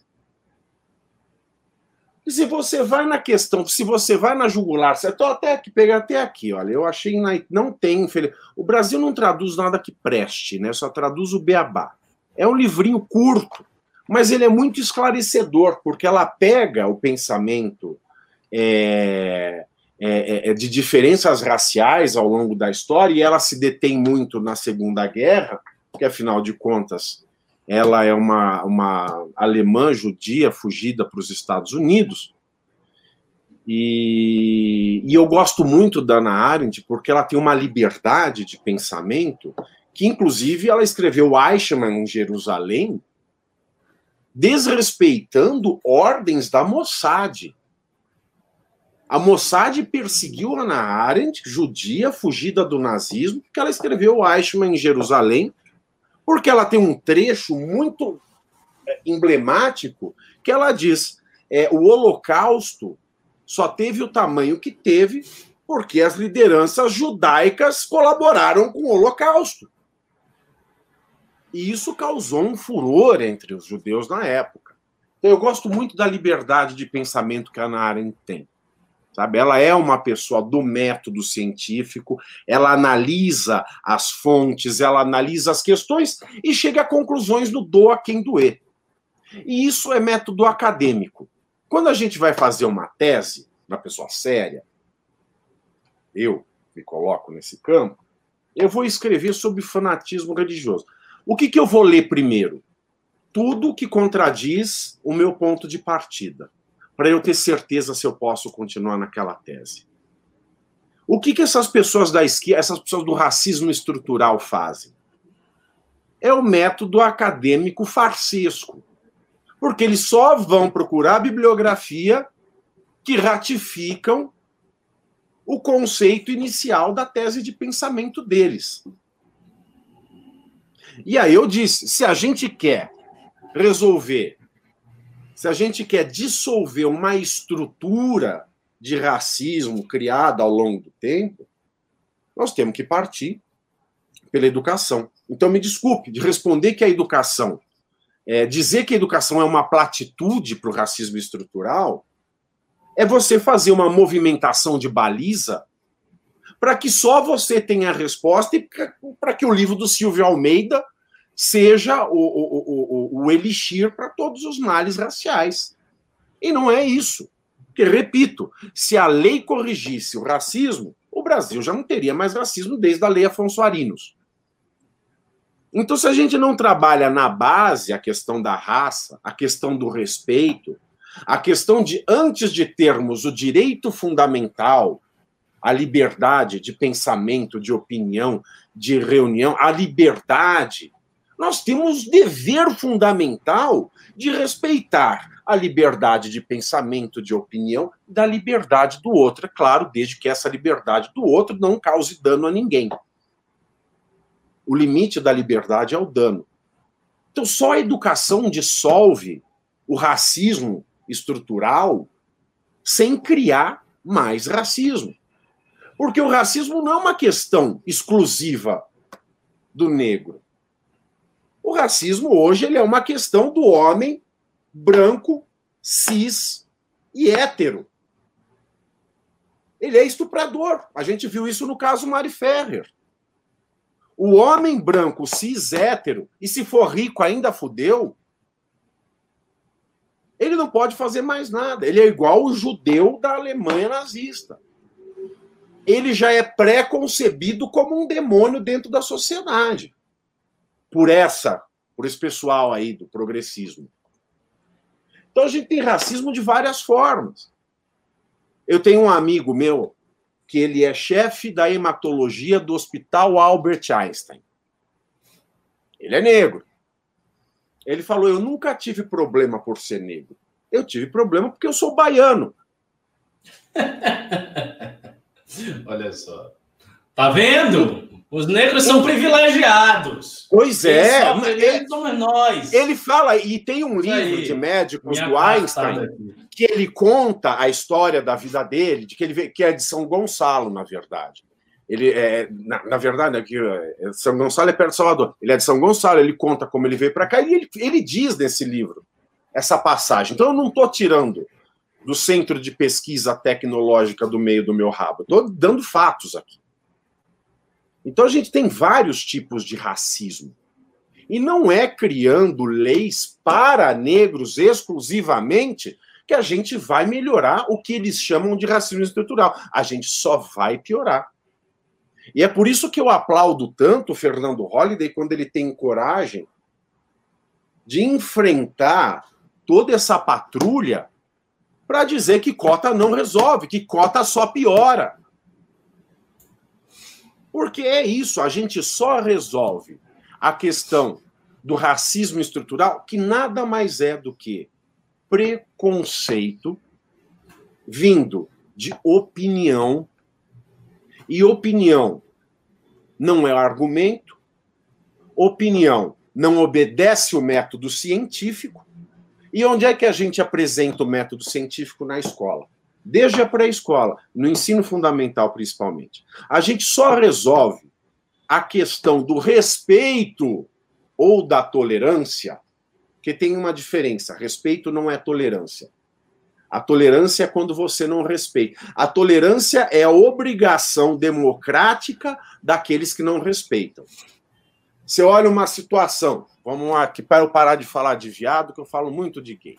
E se você vai na questão, se você vai na jugular, eu estou até aqui, pegar até aqui, olha, eu achei na, não tem, o Brasil não traduz nada que preste, né? Só traduz o beabá. É um livrinho curto, mas ele é muito esclarecedor, porque ela pega o pensamento é, é, é, de diferenças raciais ao longo da história e ela se detém muito na Segunda Guerra, porque afinal de contas ela é uma, uma alemã judia fugida para os Estados Unidos. E, e, eu gosto muito da Ana Arendt porque ela tem uma liberdade de pensamento que, inclusive, ela escreveu Eichmann em Jerusalém, desrespeitando ordens da Mossad. A Mossad perseguiu Ana Arendt, judia, fugida do nazismo, porque ela escreveu Eichmann em Jerusalém, porque ela tem um trecho muito é, emblemático que ela diz: é, o Holocausto só teve o tamanho que teve porque as lideranças judaicas colaboraram com o Holocausto. E isso causou um furor entre os judeus na época. Então, eu gosto muito da liberdade de pensamento que a Ana Arendt tem. Sabe? Ela é uma pessoa do método científico, ela analisa as fontes, ela analisa as questões e chega a conclusões do doa quem doer. E isso é método acadêmico. Quando a gente vai fazer uma tese, uma pessoa séria, eu me coloco nesse campo, eu vou escrever sobre fanatismo religioso. O que, que eu vou ler primeiro? Tudo que contradiz o meu ponto de partida para eu ter certeza se eu posso continuar naquela tese. O que, que essas pessoas da esquerda, essas pessoas do racismo estrutural fazem? É o método acadêmico farsesco. Porque eles só vão procurar bibliografia que ratificam o conceito inicial da tese de pensamento deles. E aí eu disse: se a gente quer resolver se a gente quer dissolver uma estrutura de racismo criada ao longo do tempo, nós temos que partir pela educação. Então, me desculpe de responder que a educação, é, dizer que a educação é uma platitude para o racismo estrutural, é você fazer uma movimentação de baliza para que só você tenha a resposta e para que o livro do Silvio Almeida seja o, o, o, elixir para todos os males raciais. E não é isso. Porque, repito, se a lei corrigisse o racismo, o Brasil já não teria mais racismo desde a lei Afonso Arinos. Então, se a gente não trabalha na base a questão da raça, a questão do respeito, a questão de, antes de termos o direito fundamental, a liberdade de pensamento, de opinião, de reunião, a liberdade nós temos dever fundamental de respeitar a liberdade de pensamento, de opinião, da liberdade do outro, é claro, desde que essa liberdade do outro não cause dano a ninguém. O limite da liberdade é o dano. Então, só a educação dissolve o racismo estrutural sem criar mais racismo. Porque o racismo não é uma questão exclusiva do negro. O racismo hoje ele é uma questão do homem branco, cis e hétero. Ele é estuprador. A gente viu isso no caso Mari Ferrer. O homem branco, cis, hétero, e se for rico ainda fudeu, ele não pode fazer mais nada. Ele é igual o judeu da Alemanha nazista. Ele já é pré-concebido como um demônio dentro da sociedade por essa, por esse pessoal aí do progressismo. Então a gente tem racismo de várias formas. Eu tenho um amigo meu que ele é chefe da hematologia do Hospital Albert Einstein. Ele é negro. Ele falou: Eu nunca tive problema por ser negro. Eu tive problema porque eu sou baiano. <laughs> Olha só. Tá vendo? Os negros são privilegiados. Pois é. Eles somos nós. Ele fala, e tem um livro de médicos do Einstein que ele conta a história da vida dele, de que ele que é de São Gonçalo, na verdade. Ele é, na, na verdade, aqui, é, São Gonçalo é perto de Salvador. Ele é de São Gonçalo, ele conta como ele veio para cá e ele, ele diz nesse livro essa passagem. Então eu não estou tirando do centro de pesquisa tecnológica do meio do meu rabo. Estou dando fatos aqui. Então a gente tem vários tipos de racismo. E não é criando leis para negros exclusivamente que a gente vai melhorar o que eles chamam de racismo estrutural. A gente só vai piorar. E é por isso que eu aplaudo tanto o Fernando Holliday quando ele tem coragem de enfrentar toda essa patrulha para dizer que cota não resolve, que cota só piora. Porque é isso, a gente só resolve a questão do racismo estrutural, que nada mais é do que preconceito vindo de opinião. E opinião não é argumento, opinião não obedece o método científico. E onde é que a gente apresenta o método científico na escola? Desde a pré-escola, no ensino fundamental principalmente. A gente só resolve a questão do respeito ou da tolerância, que tem uma diferença. Respeito não é tolerância. A tolerância é quando você não respeita. A tolerância é a obrigação democrática daqueles que não respeitam. Você olha uma situação, vamos lá, que para eu parar de falar de viado, que eu falo muito de gay.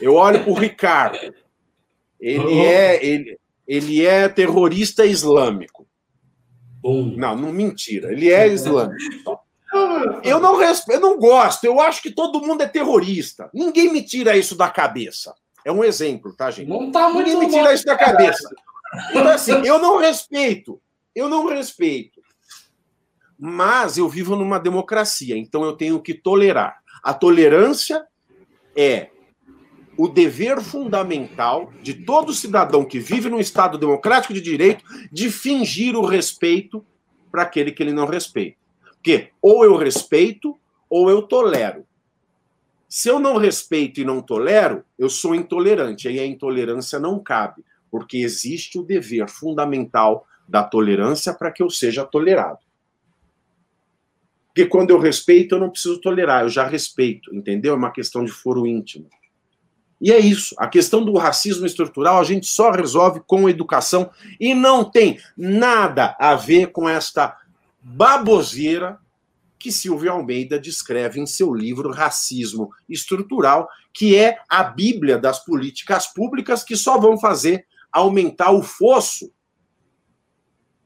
Eu olho para o Ricardo. Ele é ele, ele é terrorista islâmico. Bom. Não, não mentira. Ele é <laughs> islâmico. Eu não respeito, eu não gosto. Eu acho que todo mundo é terrorista. Ninguém me tira isso da cabeça. É um exemplo, tá, gente? Não tá muito Ninguém me tira isso da cabeça. Então, assim, eu não respeito. Eu não respeito. Mas eu vivo numa democracia, então eu tenho que tolerar. A tolerância é o dever fundamental de todo cidadão que vive num Estado democrático de direito de fingir o respeito para aquele que ele não respeita. Porque ou eu respeito ou eu tolero. Se eu não respeito e não tolero, eu sou intolerante. Aí a intolerância não cabe, porque existe o dever fundamental da tolerância para que eu seja tolerado. Porque quando eu respeito, eu não preciso tolerar, eu já respeito, entendeu? É uma questão de foro íntimo. E é isso. A questão do racismo estrutural a gente só resolve com educação e não tem nada a ver com esta baboseira que Silvio Almeida descreve em seu livro Racismo Estrutural, que é a Bíblia das políticas públicas que só vão fazer aumentar o fosso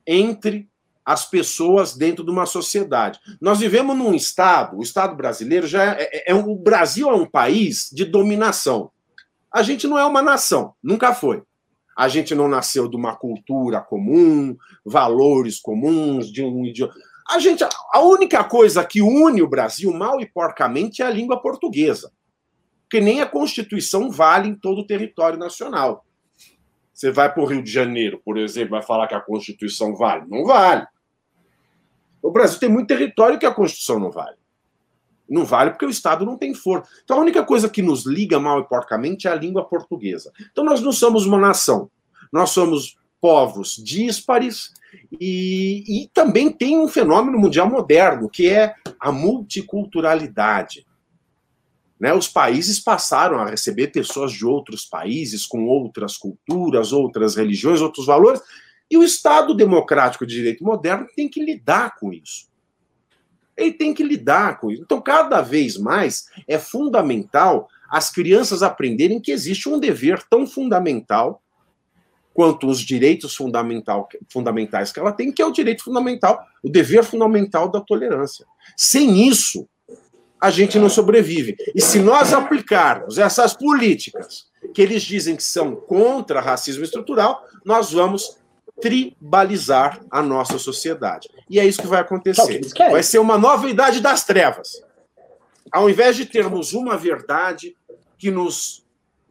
entre as pessoas dentro de uma sociedade. Nós vivemos num estado, o estado brasileiro já é, é, é o Brasil é um país de dominação. A gente não é uma nação, nunca foi. A gente não nasceu de uma cultura comum, valores comuns, de um idioma. A gente, a única coisa que une o Brasil mal e porcamente é a língua portuguesa. Que nem a Constituição vale em todo o território nacional. Você vai para o Rio de Janeiro, por exemplo, vai falar que a Constituição vale? Não vale. O Brasil tem muito território que a Constituição não vale. Não vale porque o Estado não tem força. Então a única coisa que nos liga mal e porcamente é a língua portuguesa. Então nós não somos uma nação. Nós somos povos díspares e, e também tem um fenômeno mundial moderno, que é a multiculturalidade. Né, os países passaram a receber pessoas de outros países, com outras culturas, outras religiões, outros valores, e o Estado democrático de direito moderno tem que lidar com isso ele tem que lidar com isso. Então, cada vez mais é fundamental as crianças aprenderem que existe um dever tão fundamental quanto os direitos fundamental, fundamentais que ela tem, que é o direito fundamental, o dever fundamental da tolerância. Sem isso, a gente não sobrevive. E se nós aplicarmos essas políticas que eles dizem que são contra racismo estrutural, nós vamos tribalizar a nossa sociedade. E é isso que vai é que acontecer. querem. Vai ser uma nova idade das trevas. Ao invés de termos uma verdade que nos,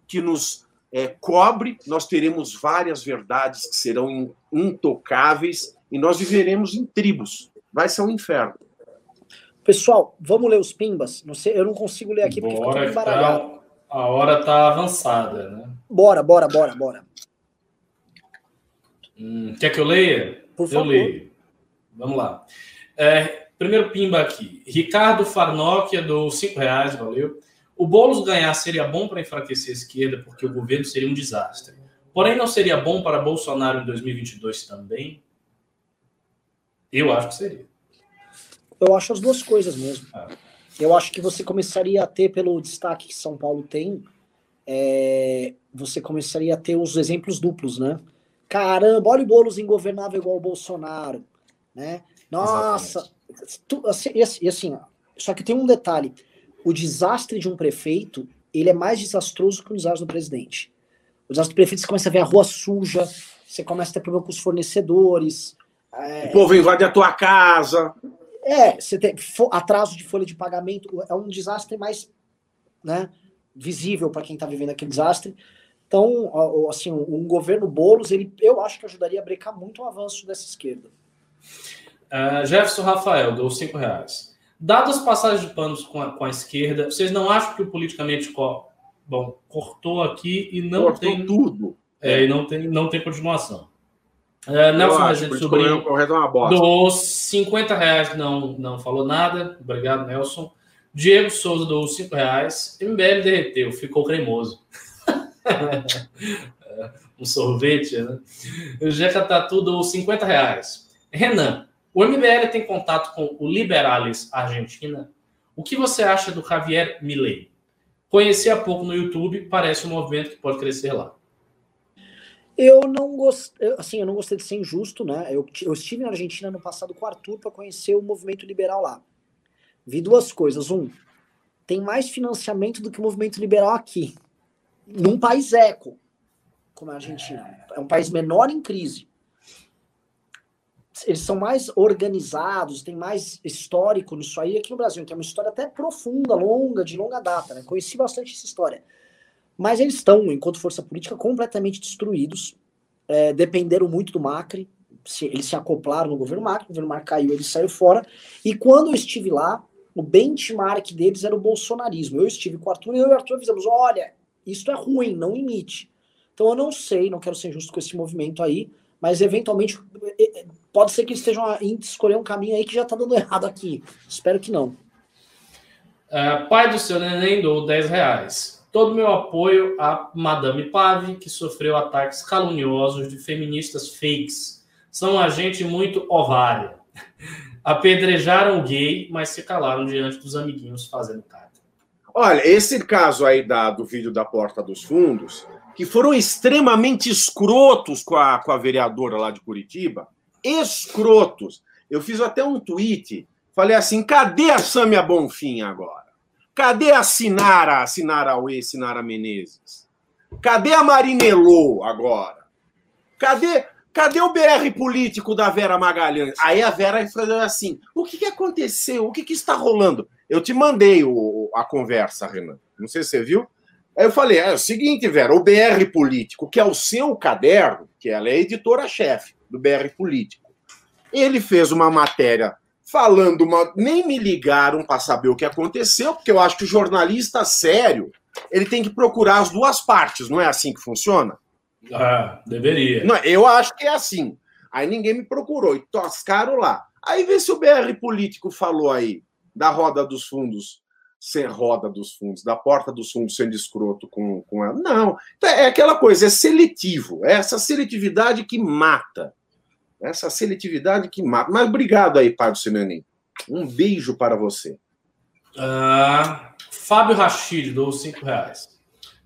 que nos é, cobre, nós teremos várias verdades que serão in- intocáveis e nós viveremos em tribos. Vai ser um inferno. Pessoal, vamos ler os pimbas? Não sei, eu não consigo ler aqui porque fica tudo Bora, embaralhado. tá, a hora tá avançada, né? Bora, bora, bora, bora. Hum, quer que eu leia? Por eu favor. leio. Vamos lá. É, primeiro pimba aqui. Ricardo Farnock dou cinco reais, valeu. O Boulos ganhar seria bom para enfraquecer a esquerda, porque o governo seria um desastre. Porém, não seria bom para Bolsonaro em 2022 também? Eu acho que seria. Eu acho as duas coisas mesmo. Ah. Eu acho que você começaria a ter, pelo destaque que São Paulo tem, é, você começaria a ter os exemplos duplos, né? Caramba, olha o Boulos ingovernável igual o Bolsonaro, né? Nossa, tu- assim, e assim, assim, só que tem um detalhe: o desastre de um prefeito ele é mais desastroso que o desastre do presidente. O desastre do prefeito você começa a ver a rua suja, você começa a ter problema com os fornecedores. é, O povo invade a tua casa. é, você tem atraso de folha de pagamento, é um desastre mais né, visível para quem está vivendo aquele desastre. Então, assim, um governo Boulos, ele, eu acho que ajudaria a brecar muito o avanço dessa esquerda. Uh, Jefferson Rafael, dou cinco reais. Dadas as passagens de panos com a, com a esquerda, vocês não acham que o politicamente co- bom cortou aqui e não Cortou tem tudo. é, e não tem não tem continuação? Uh, Nelson que Sobrinho é uma bosta. doou 50 reais, não não falou nada. Obrigado, Nelson. Diego Souza doou 5 reais. MBL derreteu, ficou cremoso. <laughs> um sorvete, né? O Jeca Tatu doou 50 reais. Renan, o MBL tem contato com o Liberales Argentina? O que você acha do Javier Milei? Conheci há pouco no YouTube, parece um movimento que pode crescer lá. Eu não gostei, assim, eu não gostei de ser injusto, né? Eu, eu estive na Argentina no passado com o Arthur para conhecer o movimento liberal lá. Vi duas coisas. Um, tem mais financiamento do que o movimento liberal aqui. Num país eco, como a Argentina. É um país menor em crise. Eles são mais organizados, tem mais histórico nisso aí. Aqui no Brasil tem uma história até profunda, longa, de longa data. Né? Conheci bastante essa história. Mas eles estão, enquanto força política, completamente destruídos. É, dependeram muito do Macri. Se, eles se acoplaram no governo Macri, o governo Macri caiu, ele saiu fora. E quando eu estive lá, o benchmark deles era o bolsonarismo. Eu estive com o Arthur e eu e o Arthur avisamos: olha, isso é ruim, não imite. Então eu não sei, não quero ser injusto com esse movimento aí, mas eventualmente pode ser que eles estejam a escolher um caminho aí que já está dando errado aqui. Espero que não. Uh, pai do seu neném dou 10 reais. Todo meu apoio a Madame Pave, que sofreu ataques caluniosos de feministas fakes. São uma gente muito ovária. <laughs> Apedrejaram gay, mas se calaram diante dos amiguinhos fazendo carta. Olha, esse caso aí da, do vídeo da Porta dos Fundos, que foram extremamente escrotos com a, com a vereadora lá de Curitiba, escrotos. Eu fiz até um tweet, falei assim, cadê a Sâmia Bonfim agora? Cadê a Sinara, a Sinara Aue, Sinara Menezes? Cadê a Marinelô agora? Cadê, cadê o BR político da Vera Magalhães? Aí a Vera falou assim: o que, que aconteceu? O que, que está rolando? Eu te mandei o, a conversa, Renan. Não sei se você viu. Aí eu falei: é, é o seguinte, Vera, o BR Político, que é o seu caderno, que ela é editora-chefe do BR Político, ele fez uma matéria falando, uma... nem me ligaram para saber o que aconteceu, porque eu acho que o jornalista sério ele tem que procurar as duas partes, não é assim que funciona? Ah, deveria. Não, eu acho que é assim. Aí ninguém me procurou e toscaram lá. Aí vê se o BR político falou aí da roda dos fundos, ser roda dos fundos, da porta dos fundos sendo escroto com, com ela. Não. Então, é aquela coisa, é seletivo. É essa seletividade que mata. Essa seletividade que mata. Mas obrigado aí, Padre Sinanim. Um beijo para você. Uh, Fábio Rachid, dou cinco reais.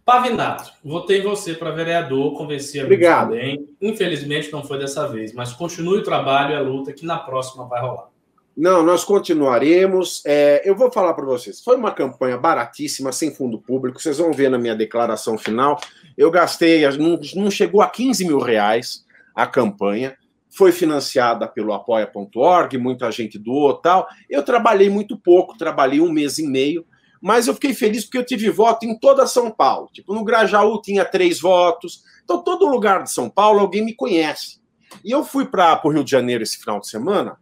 Pavinato, votei em você para vereador, convenci a Obrigado. também. Infelizmente não foi dessa vez, mas continue o trabalho e a luta que na próxima vai rolar. Não, nós continuaremos. É, eu vou falar para vocês. Foi uma campanha baratíssima, sem fundo público. Vocês vão ver na minha declaração final. Eu gastei, não, não chegou a 15 mil reais. a campanha. Foi financiada pelo apoia.org, muita gente doou tal. Eu trabalhei muito pouco, trabalhei um mês e meio, mas eu fiquei feliz porque eu tive voto em toda São Paulo. Tipo, no Grajaú tinha três votos. Então, todo lugar de São Paulo, alguém me conhece. E eu fui para o Rio de Janeiro esse final de semana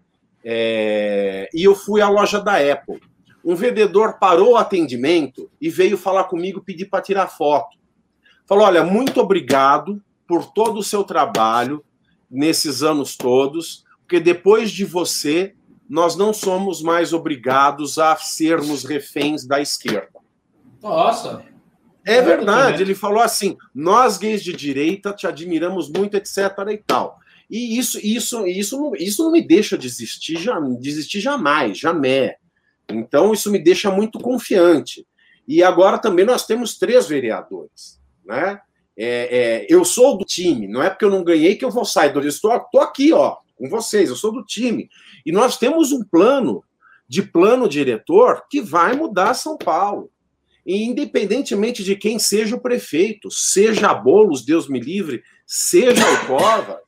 é, e eu fui à loja da Apple. Um vendedor parou o atendimento e veio falar comigo, pedir para tirar foto. Falou: Olha, muito obrigado por todo o seu trabalho nesses anos todos, porque depois de você, nós não somos mais obrigados a sermos reféns da esquerda. Nossa! É verdade, ele falou assim: nós gays de direita te admiramos muito, etc. e tal. E isso, isso, isso, isso não me deixa desistir, já, desistir jamais, jamais. Então, isso me deixa muito confiante. E agora também nós temos três vereadores. Né? É, é, eu sou do time, não é porque eu não ganhei que eu vou sair do. Estou, estou aqui, ó, com vocês, eu sou do time. E nós temos um plano de plano diretor que vai mudar São Paulo. E independentemente de quem seja o prefeito, seja Bolos, Deus me livre, seja o Cova,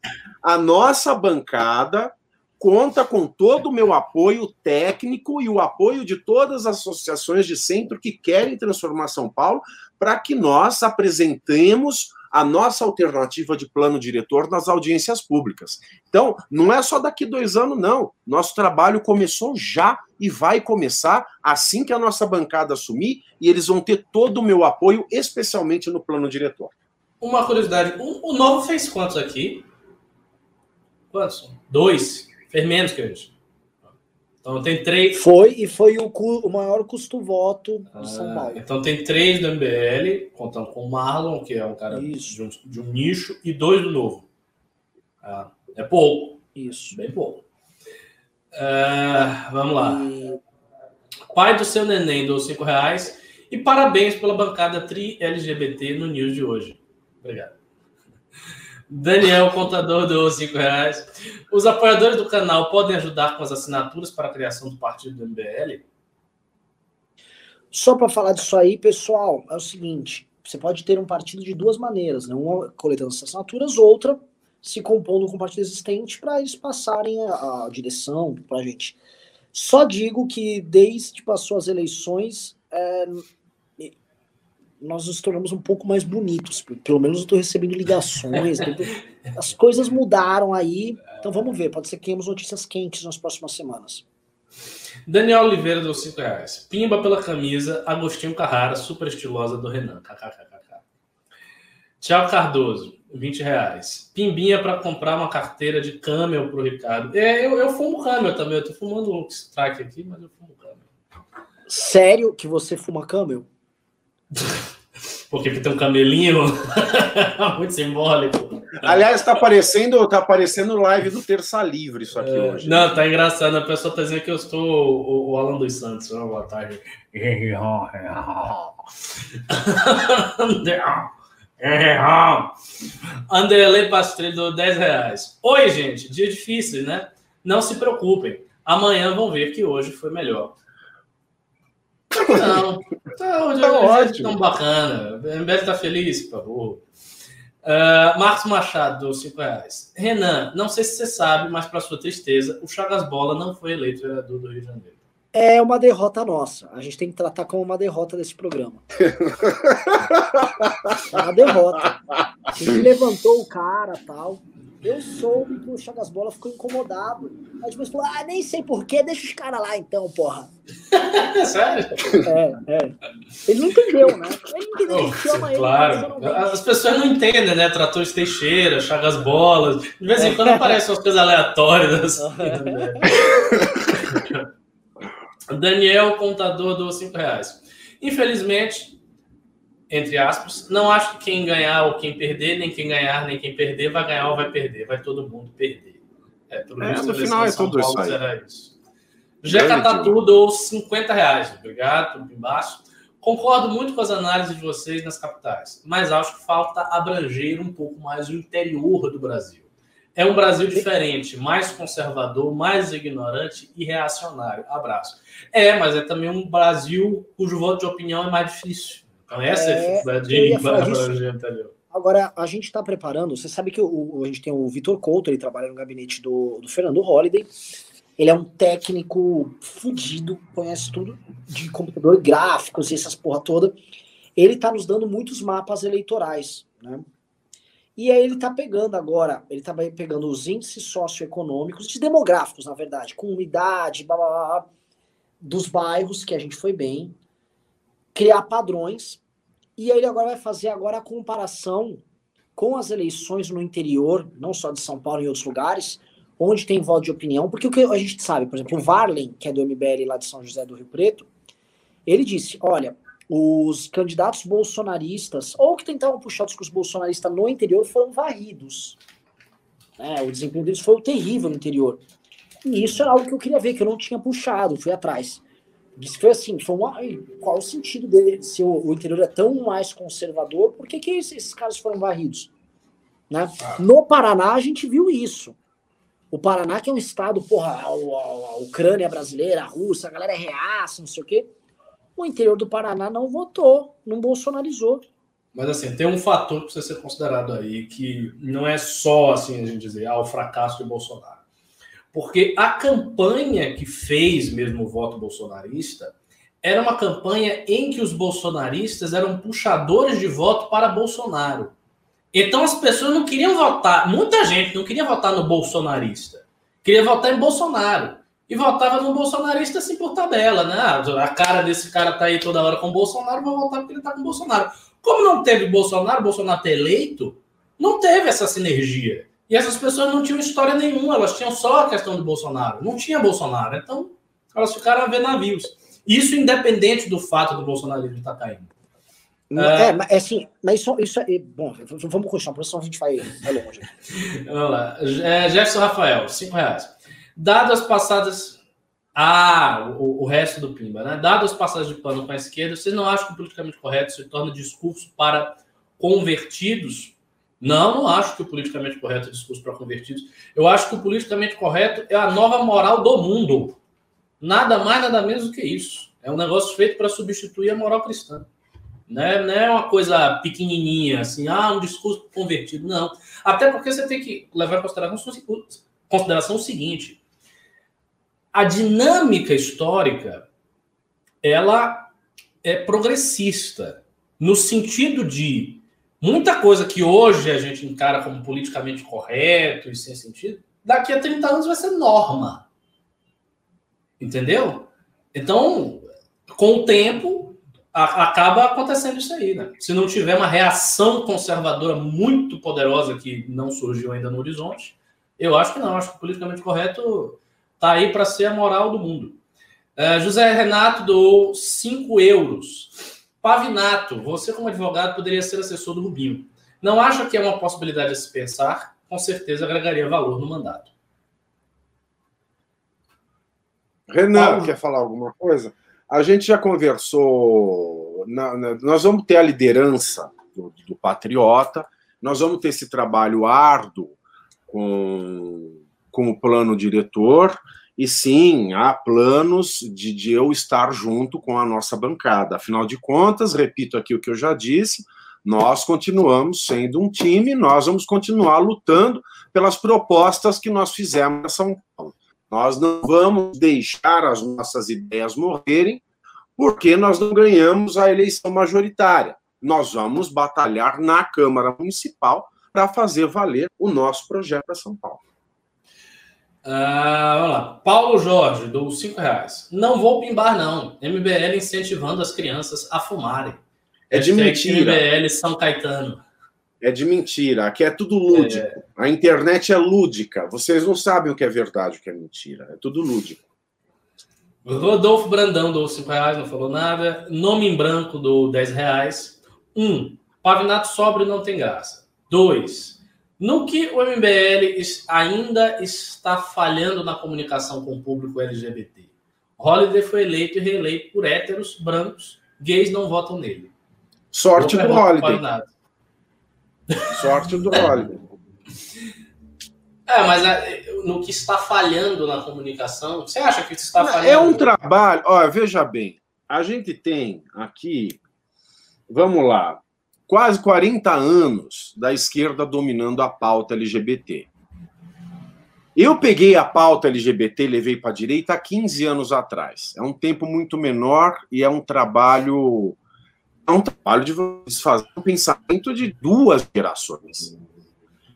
a nossa bancada conta com todo o meu apoio técnico e o apoio de todas as associações de centro que querem transformar São Paulo para que nós apresentemos a nossa alternativa de plano diretor nas audiências públicas. Então, não é só daqui dois anos, não. Nosso trabalho começou já e vai começar assim que a nossa bancada assumir, e eles vão ter todo o meu apoio, especialmente no plano diretor. Uma curiosidade: o, Novo fez quantos aqui? Quantos? Dois. Fez menos que gente. Então tem três. Foi e foi o, o maior custo-voto do ah, São Paulo. Então tem três do MBL, contando com o Marlon, que é um cara de um, de um, nicho, e dois do Novo. Ah, é pouco. Isso. Bem pouco. Ah, vamos lá. E... Pai do seu neném dou cinco reais. E parabéns pela bancada tri-LGBT no news de hoje. Obrigado. Daniel, contador, do 5 reais. Os apoiadores do canal podem ajudar com as assinaturas para a criação do partido do MBL? Só para falar disso aí, pessoal, é o seguinte: você pode ter um partido de duas maneiras, né? Uma coletando as assinaturas, outra se compondo com um partido existente para eles passarem a, a direção para a gente. Só digo que desde que passou as eleições, é, nós nos tornamos um pouco mais bonitos. Pelo menos eu estou recebendo ligações. <laughs> as coisas mudaram aí. Então vamos ver. Pode ser que tenhamos notícias quentes nas próximas semanas. Daniel Oliveira deu 5 reais. Pimba pela camisa, Agostinho Carrara, super estilosa do Renan. KKKK. Tchau, Cardoso, 20 reais. Pimbinha para comprar uma carteira de Camel pro Ricardo. É, eu, eu fumo Camel também. Eu tô fumando um strike aqui, mas eu fumo Camel. Sério que você fuma Camel? Porque tem um camelinho <laughs> muito simbólico. Aliás, está aparecendo, tá aparecendo live do Terça Livre isso aqui é, hoje. Não, tá engraçado. A pessoa tá dizendo que eu estou o, o Alan dos Santos. Boa tarde. <laughs> Anderley Pastrello, 10 reais. Oi, gente. Dia difícil, né? Não se preocupem. Amanhã vão ver que hoje foi melhor. Não, tá, hoje, tá ótimo. tão bacana. O MBL tá feliz, por favor. Uh, Marcos Machado, 5 reais. Renan, não sei se você sabe, mas para sua tristeza, o Chagas Bola não foi eleito vereador do Rio de Janeiro. É uma derrota nossa. A gente tem que tratar como uma derrota desse programa. <laughs> é uma derrota. A gente levantou o cara tal. Eu soube que o Chagas Bola ficou incomodado. Aí depois falou: ah, nem sei porquê, deixa os caras lá então, porra. <laughs> Sério? É, é. Ele não entendeu, né? Ele não entendeu, oh, chama claro. ele. As pessoas não entendem, né? Tratores Teixeira, Chagas Bolas. De vez em quando aparecem umas coisas aleatórias. Assim, né? <laughs> Daniel, contador dos 5 reais. Infelizmente, entre aspas, não acho que quem ganhar ou quem perder, nem quem ganhar, nem quem perder, vai ganhar ou vai perder. Vai todo mundo perder. É, pelo é, no final é tudo isso aí. Era isso. Jeca Tatu dou 50 reais. Obrigado, tudo embaixo. Concordo muito com as análises de vocês nas capitais, mas acho que falta abranger um pouco mais o interior do Brasil. É um Brasil diferente, mais conservador, mais ignorante e reacionário. Abraço. É, mas é também um Brasil cujo voto de opinião é mais difícil. Essa é, a dificuldade de abranger interior. Agora, a gente está preparando. Você sabe que o, a gente tem o Vitor Couto, ele trabalha no gabinete do, do Fernando Holliday. Ele é um técnico fudido, conhece tudo de computador, gráficos e essas porra toda. Ele está nos dando muitos mapas eleitorais, né? E aí ele está pegando agora, ele está pegando os índices socioeconômicos, de demográficos, na verdade, comunidade, blá, blá, blá, dos bairros que a gente foi bem, criar padrões e ele agora vai fazer agora a comparação com as eleições no interior, não só de São Paulo e outros lugares, onde tem voto de opinião, porque o que a gente sabe, por exemplo, o Varlen, que é do MBL lá de São José do Rio Preto, ele disse, olha, os candidatos bolsonaristas, ou que tentavam puxar o discurso bolsonarista no interior, foram varridos. É, o desempenho deles foi terrível no interior. E isso é algo que eu queria ver, que eu não tinha puxado, fui atrás. Isso foi assim, foi uma, qual o sentido dele? Se o, o, interior é tão mais conservador, por que, que esses, esses caras foram varridos? Né? Ah. No Paraná a gente viu isso. O Paraná, que é um estado, porra, a, a, a Ucrânia brasileira, a Rússia, a galera é reaça, não sei o quê. O interior do Paraná não votou, não bolsonarizou. Mas assim, tem um fator que precisa ser considerado aí, que não é só assim a gente dizer, ah, o fracasso de Bolsonaro. Porque a campanha que fez mesmo o voto bolsonarista era uma campanha em que os bolsonaristas eram puxadores de voto para Bolsonaro. Então as pessoas não queriam votar, muita gente não queria votar no bolsonarista, queria votar em Bolsonaro. E votava no bolsonarista assim por tabela, né? Ah, a cara desse cara tá aí toda hora com o Bolsonaro, vou votar porque ele tá com o Bolsonaro. Como não teve Bolsonaro, Bolsonaro ter eleito, não teve essa sinergia. E essas pessoas não tinham história nenhuma, elas tinham só a questão do Bolsonaro. Não tinha Bolsonaro. Então, elas ficaram a ver navios. Isso independente do fato do bolsonarismo estar caindo. É, é, mas assim, mas isso, isso é. Bom, vamos continuar, porque senão a gente vai, vai longe. <laughs> vamos lá. É, Jefferson Rafael, cinco reais. Dadas passadas. Ah, o, o, resto do Pimba, né? Dadas passadas de pano com a esquerda, vocês não acham que o politicamente correto se torna discurso para convertidos? Não, não acho que o politicamente correto é discurso para convertidos. Eu acho que o politicamente correto é a nova moral do mundo. Nada mais, nada menos do que isso. É um negócio feito para substituir a moral cristã. Né? Não é uma coisa pequenininha, assim, ah, um discurso convertido. Não. Até porque você tem que levar em consideração, consideração o seguinte: a dinâmica histórica ela é progressista no sentido de Muita coisa que hoje a gente encara como politicamente correto e sem sentido, daqui a 30 anos vai ser norma. Entendeu? Então, com o tempo, a, acaba acontecendo isso aí, né? Se não tiver uma reação conservadora muito poderosa que não surgiu ainda no horizonte, eu acho que não. Acho que politicamente correto está aí para ser a moral do mundo. Uh, José Renato doou 5 euros. Pavinato, você como advogado poderia ser assessor do Rubinho. Não acha que é uma possibilidade a se pensar? Com certeza agregaria valor no mandato. Renan, Paulo. quer falar alguma coisa? A gente já conversou. Na, na, nós vamos ter a liderança do, do, Patriota, nós vamos ter esse trabalho árduo com, com o plano diretor. E sim, há planos de, de eu estar junto com a nossa bancada. Afinal de contas, repito aqui o que eu já disse, nós continuamos sendo um time, nós vamos continuar lutando pelas propostas que nós fizemos em São Paulo. Nós não vamos deixar as nossas ideias morrerem, porque nós não ganhamos a eleição majoritária. Nós vamos batalhar na Câmara Municipal para fazer valer o nosso projeto para São Paulo. Ah, vamos lá. Paulo Jorge, dou 5 reais. Não vou pimbar, não. MBL incentivando as crianças a fumarem. É de mentira. MBL São Caetano. É de mentira. Aqui é tudo lúdico. É... A internet é lúdica. Vocês não sabem o que é verdade, o que é mentira. É tudo lúdico. Rodolfo Brandão dou 5 reais, não falou nada. Nome em branco dou 10 reais. 1. Um, Pavinato sóbrio não tem graça. 2. No que o MBL ainda está falhando na comunicação com o público LGBT. Holliday foi eleito e reeleito por héteros, brancos, gays não votam nele. Sorte do Holliday. Sorte do Holliday. <laughs> É, mas é, no que está falhando na comunicação, você acha que está falhando? É um trabalho. Olha, veja bem, a gente tem aqui, vamos lá, quase 40 anos da esquerda dominando a pauta LGBT. Eu peguei a pauta LGBT e levei para a direita há 15 anos atrás. É um tempo muito menor e é um trabalho é um trabalho de fazer um pensamento de duas gerações.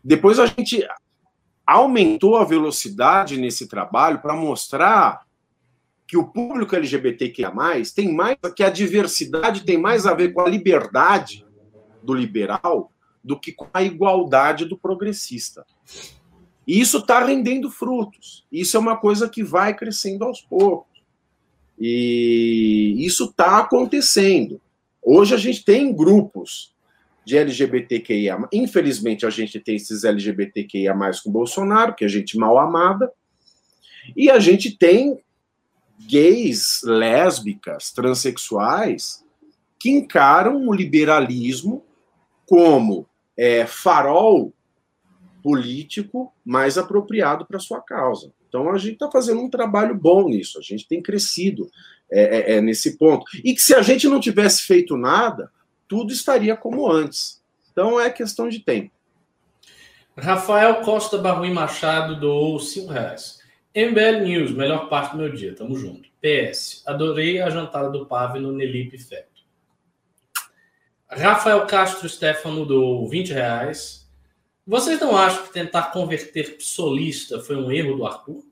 Depois a gente aumentou a velocidade nesse trabalho para mostrar que o público LGBTQIA+, tem mais que a diversidade tem mais a ver com a liberdade do liberal do que com a igualdade do progressista. E isso está rendendo frutos. Isso é uma coisa que vai crescendo aos poucos. E isso está acontecendo. Hoje a gente tem grupos de LGBTQIA. Infelizmente, a gente tem esses LGBTQIA com Bolsonaro, que é gente mal amada. E a gente tem gays, lésbicas, transexuais que encaram o liberalismo como é, farol político mais apropriado para sua causa. Então a gente está fazendo um trabalho bom nisso, a gente tem crescido é, é, é, nesse ponto. E que se a gente não tivesse feito nada, tudo estaria como antes. Então é questão de tempo. Rafael Costa Barruim Machado doou 5 reais. MBL News, melhor parte do meu dia, tamo junto. PS, adorei a jantada do Pave no Nelipe Feto. Rafael Castro Stefano do 20 reais. Vocês não acham que tentar converter psolista foi um erro do Arthur?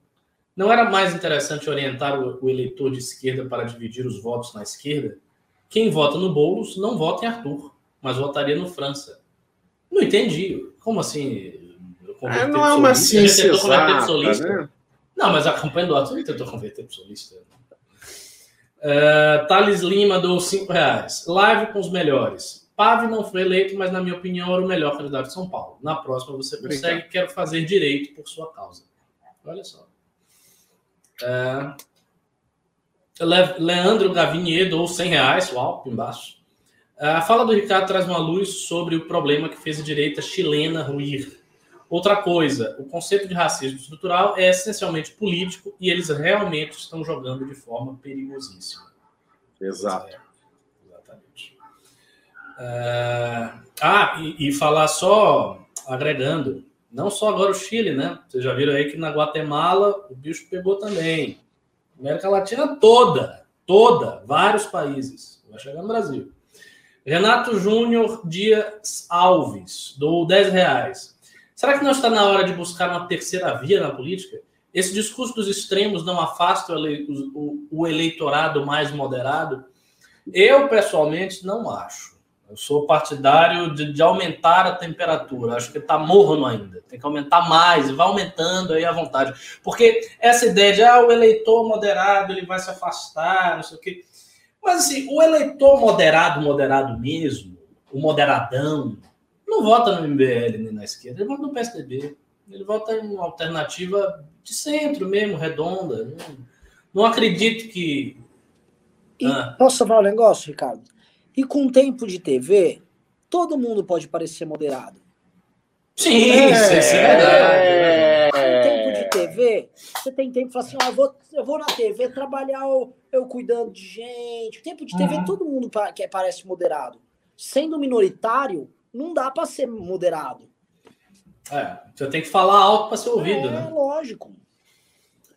Não era mais interessante orientar o, eleitor de esquerda para dividir os votos na esquerda? Quem vota no Boulos não vota em Arthur, mas votaria no França. Não entendi. Como assim? É, não é uma ciência exata, né? Não, mas a campanha do Arthur tentou converter psolista. Uh, Thales Lima dou 5 reais. Live com os melhores. Pave não foi eleito, mas na minha opinião era o melhor candidato de São Paulo. Na próxima você consegue. Obrigado. Quero fazer direito por sua causa. Olha só. Uh, Leandro Gaviniedo ou 100 reais, uau, embaixo. A fala do Ricardo traz uma luz sobre o problema que fez a direita chilena ruir. Outra coisa, o conceito de racismo estrutural é essencialmente político e eles realmente estão jogando de forma perigosíssima. Exato. É, exatamente. Uh, ah, e, e, falar só, agregando, não só agora o Chile, né? Vocês já viram aí que na Guatemala o bicho pegou também. América Latina toda, toda, vários países. Vai chegar no Brasil. Renato Júnior Dias Alves, do 10 reais. Será que não está na hora de buscar uma terceira via na política? Esse discurso dos extremos não afasta o eleitorado mais moderado? Eu, pessoalmente, não acho. Eu sou partidário de, de aumentar a temperatura. Acho que está morno ainda. Tem que aumentar mais, vai aumentando aí à vontade. Porque essa ideia de ah, o eleitor moderado ele vai se afastar, não sei o quê. Mas assim, o eleitor moderado, moderado mesmo, o moderadão, não vota no MBL nem na esquerda, ele vota no PSDB. Ele vota em uma alternativa de centro mesmo, redonda. Não, não acredito que. E, ah. Posso falar um negócio, Ricardo? E com tempo de TV, todo mundo pode parecer moderado. Sim, é, isso é verdade. É. Com tempo de TV, você tem tempo para falar assim: ah, eu, vou, eu vou na TV trabalhar eu, eu cuidando de gente. Tempo de TV, uhum. todo mundo que parece moderado. Sendo minoritário, não dá para ser moderado. É, você tem que falar alto para ser ouvido, é, né? lógico.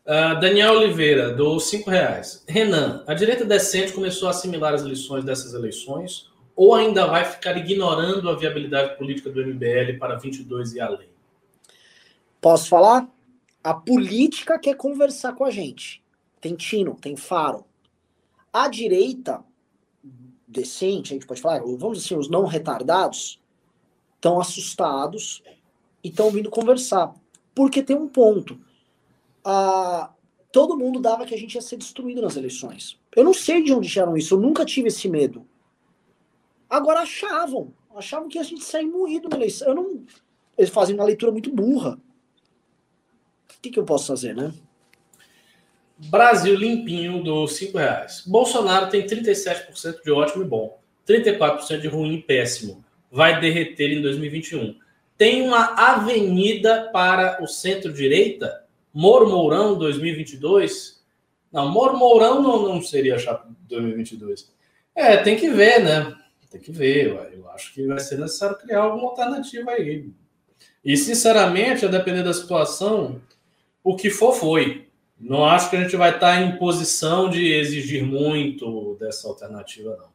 Uh, Daniel Oliveira, do cinco reais. Renan, a direita decente começou a assimilar as lições dessas eleições ou ainda vai ficar ignorando a viabilidade política do MBL para 22 e além? Posso falar? A política quer conversar com a gente. Tem Tino, tem Faro. A direita decente, a gente pode falar, vamos dizer assim, os não retardados, estão assustados e estão vindo conversar. Porque tem um ponto. Ah, todo mundo dava que a gente ia ser destruído nas eleições. Eu não sei de onde tiraram isso, eu nunca tive esse medo. Agora achavam, achavam que a gente sair moído na eleição. Eu não, eles fazem uma leitura muito burra. O que, que eu posso fazer, né? Brasil limpinho dos 5 reais. Bolsonaro tem 37% de ótimo e bom, 34% de ruim e péssimo vai derreter em 2021. Tem uma avenida para o centro-direita? Moro Mourão 2022? Não, Moro Mourão não, não seria chapa 2022. É, tem que ver, né? Tem que ver, eu acho que vai ser necessário criar alguma alternativa aí. E, sinceramente, a depender da situação, o que for foi. Não acho que a gente vai estar em posição de exigir muito dessa alternativa, não.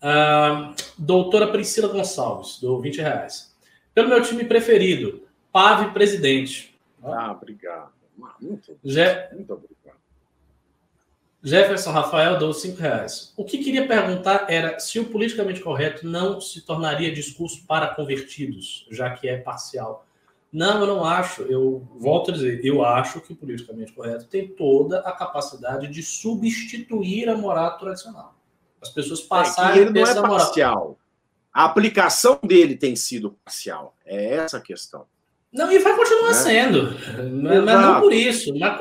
Ah, doutora Priscila Gonçalves, do 20 reais. Pelo meu time preferido, Pave Presidente. Ah, obrigado. Muito, Je... muito obrigado. Jefferson Rafael deu 5 reais. O que queria perguntar era se o politicamente correto não se tornaria discurso para convertidos, já que é parcial. Não, eu não acho. Eu volto a dizer, eu acho que o politicamente correto tem toda a capacidade de substituir a moral tradicional. As pessoas passarem é ele não é parcial. A aplicação dele tem sido parcial. É essa a questão. Não, e vai continuar é. sendo. Mas, mas não por isso. Mas,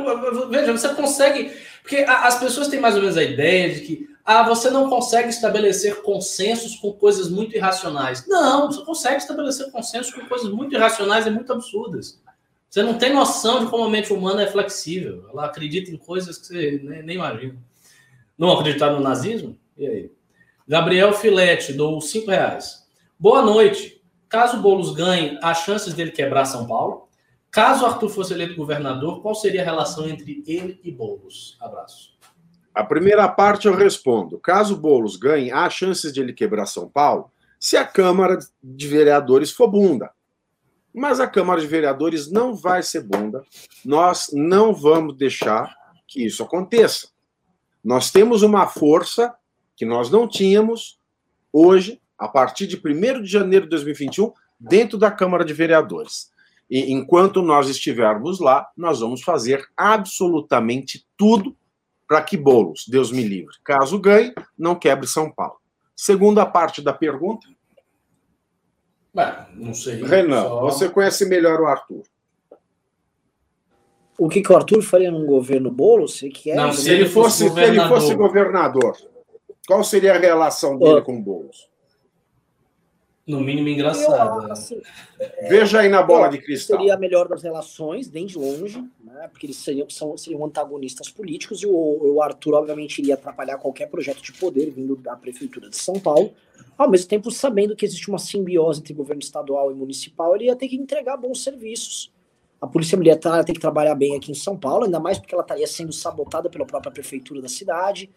veja, você consegue. Porque as pessoas têm mais ou menos a ideia de que ah, você não consegue estabelecer consensos com coisas muito irracionais. Não, você consegue estabelecer consensos com coisas muito irracionais e muito absurdas. Você não tem noção de como a mente humana é flexível. Ela acredita em coisas que você nem, nem imagina. Não acreditar no nazismo? E aí? Gabriel Filete, dou cinco reais. Boa noite. Caso Boulos ganhe, há chances dele quebrar São Paulo? Caso Arthur fosse eleito governador, qual seria a relação entre ele e Boulos? Abraço. A primeira parte eu respondo. Caso Boulos ganhe, há chances de ele quebrar São Paulo se a Câmara de Vereadores for bunda. Mas a Câmara de Vereadores não vai ser bunda. Nós não vamos deixar que isso aconteça. Nós temos uma força que nós não tínhamos hoje, a partir de 1 de janeiro de 2021, dentro da Câmara de Vereadores. E enquanto nós estivermos lá, nós vamos fazer absolutamente tudo para que Bolos, Deus me livre, caso ganhe, não quebre São Paulo. Segunda parte da pergunta. Bem, não sei. Renan, só... você conhece melhor o Arthur. O que, que o Arthur faria num governo Boulos? Se, que é, não, se ele fosse, se ele fosse governador. Qual seria a relação dele com o Boulos? No mínimo engraçado. assim, é, Veja aí na bola de cristal. Seria a melhor das relações, bem de longe, né? porque eles seriam, são, seriam antagonistas políticos e o, o, Arthur, obviamente, iria atrapalhar qualquer projeto de poder vindo da Prefeitura de São Paulo. Ao mesmo tempo, sabendo que existe uma simbiose entre governo estadual e municipal, ele ia ter que entregar bons serviços. A Polícia Militar ia ter que trabalhar bem aqui em São Paulo, ainda mais porque ela estaria sendo sabotada pela própria Prefeitura da cidade,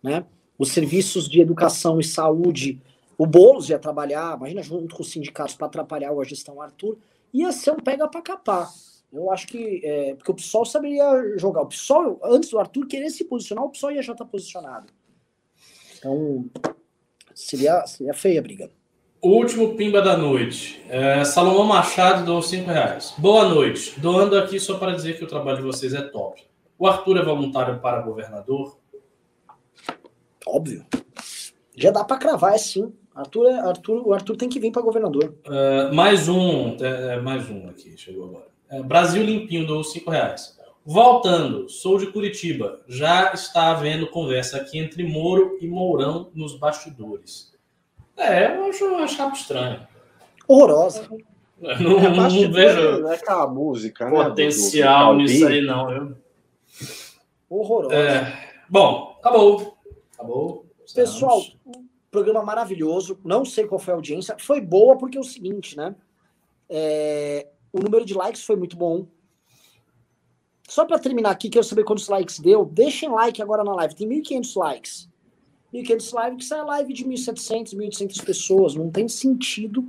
né? Os serviços de educação e saúde, o Boulos ia trabalhar, imagina, junto com os sindicatos para atrapalhar a gestão Arthur, ia ser um pega para capar. Eu acho que. É, porque o PSOL saberia jogar. O PSOL, antes do Arthur querer se posicionar, o PSOL ia já estar posicionado. Então, seria, seria feia a briga. Último pimba da noite. É, Salomão Machado doou 5 reais. Boa noite. Doando aqui só para dizer que o trabalho de vocês é top. O Arthur é voluntário para governador? Óbvio. Já dá para cravar, é sim. Arthur, é, Arthur, o Arthur tem que vir para governador. Uh, mais um, é, é, mais um aqui, chegou agora. É, Brasil Limpinho do cinco reais. Voltando, sou de Curitiba. Já está havendo conversa aqui entre Moro e Mourão nos bastidores. É, eu acho, eu acho estranho. Horrorosa. Não, é, não, não vejo é aquela música, né, potencial do, do nisso aí, não. Eu... Horrorosa. É, bom, acabou. Acabou. Pessoal, programa maravilhoso. Não sei qual foi a audiência. Foi boa porque é o seguinte, né? É, o número de likes foi muito bom. Só para terminar aqui, quero saber quantos likes deu. Deixem like agora na live. Tem 1.500 likes. 1.500 likes, que é live de 1.700, 1.800 pessoas. Não tem sentido.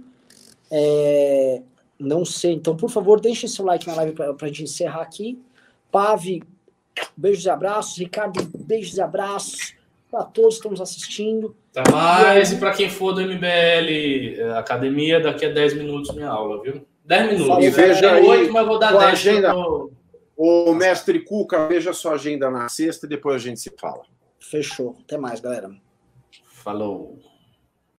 É, não sei. Então, por favor, deixem seu like na live para a gente encerrar aqui. Pave, beijos e abraços. Ricardo, beijos e abraços para todos que estamos assistindo. Tá mais, e, para quem for do MBL é, Academia, daqui a 10 minutos minha aula, viu? 10 minutos. E veja aí, 8, mas vou dar 10 agenda. O mestre Cuca, veja sua agenda na sexta e depois a gente se fala. Fechou. Até mais, galera. Falou.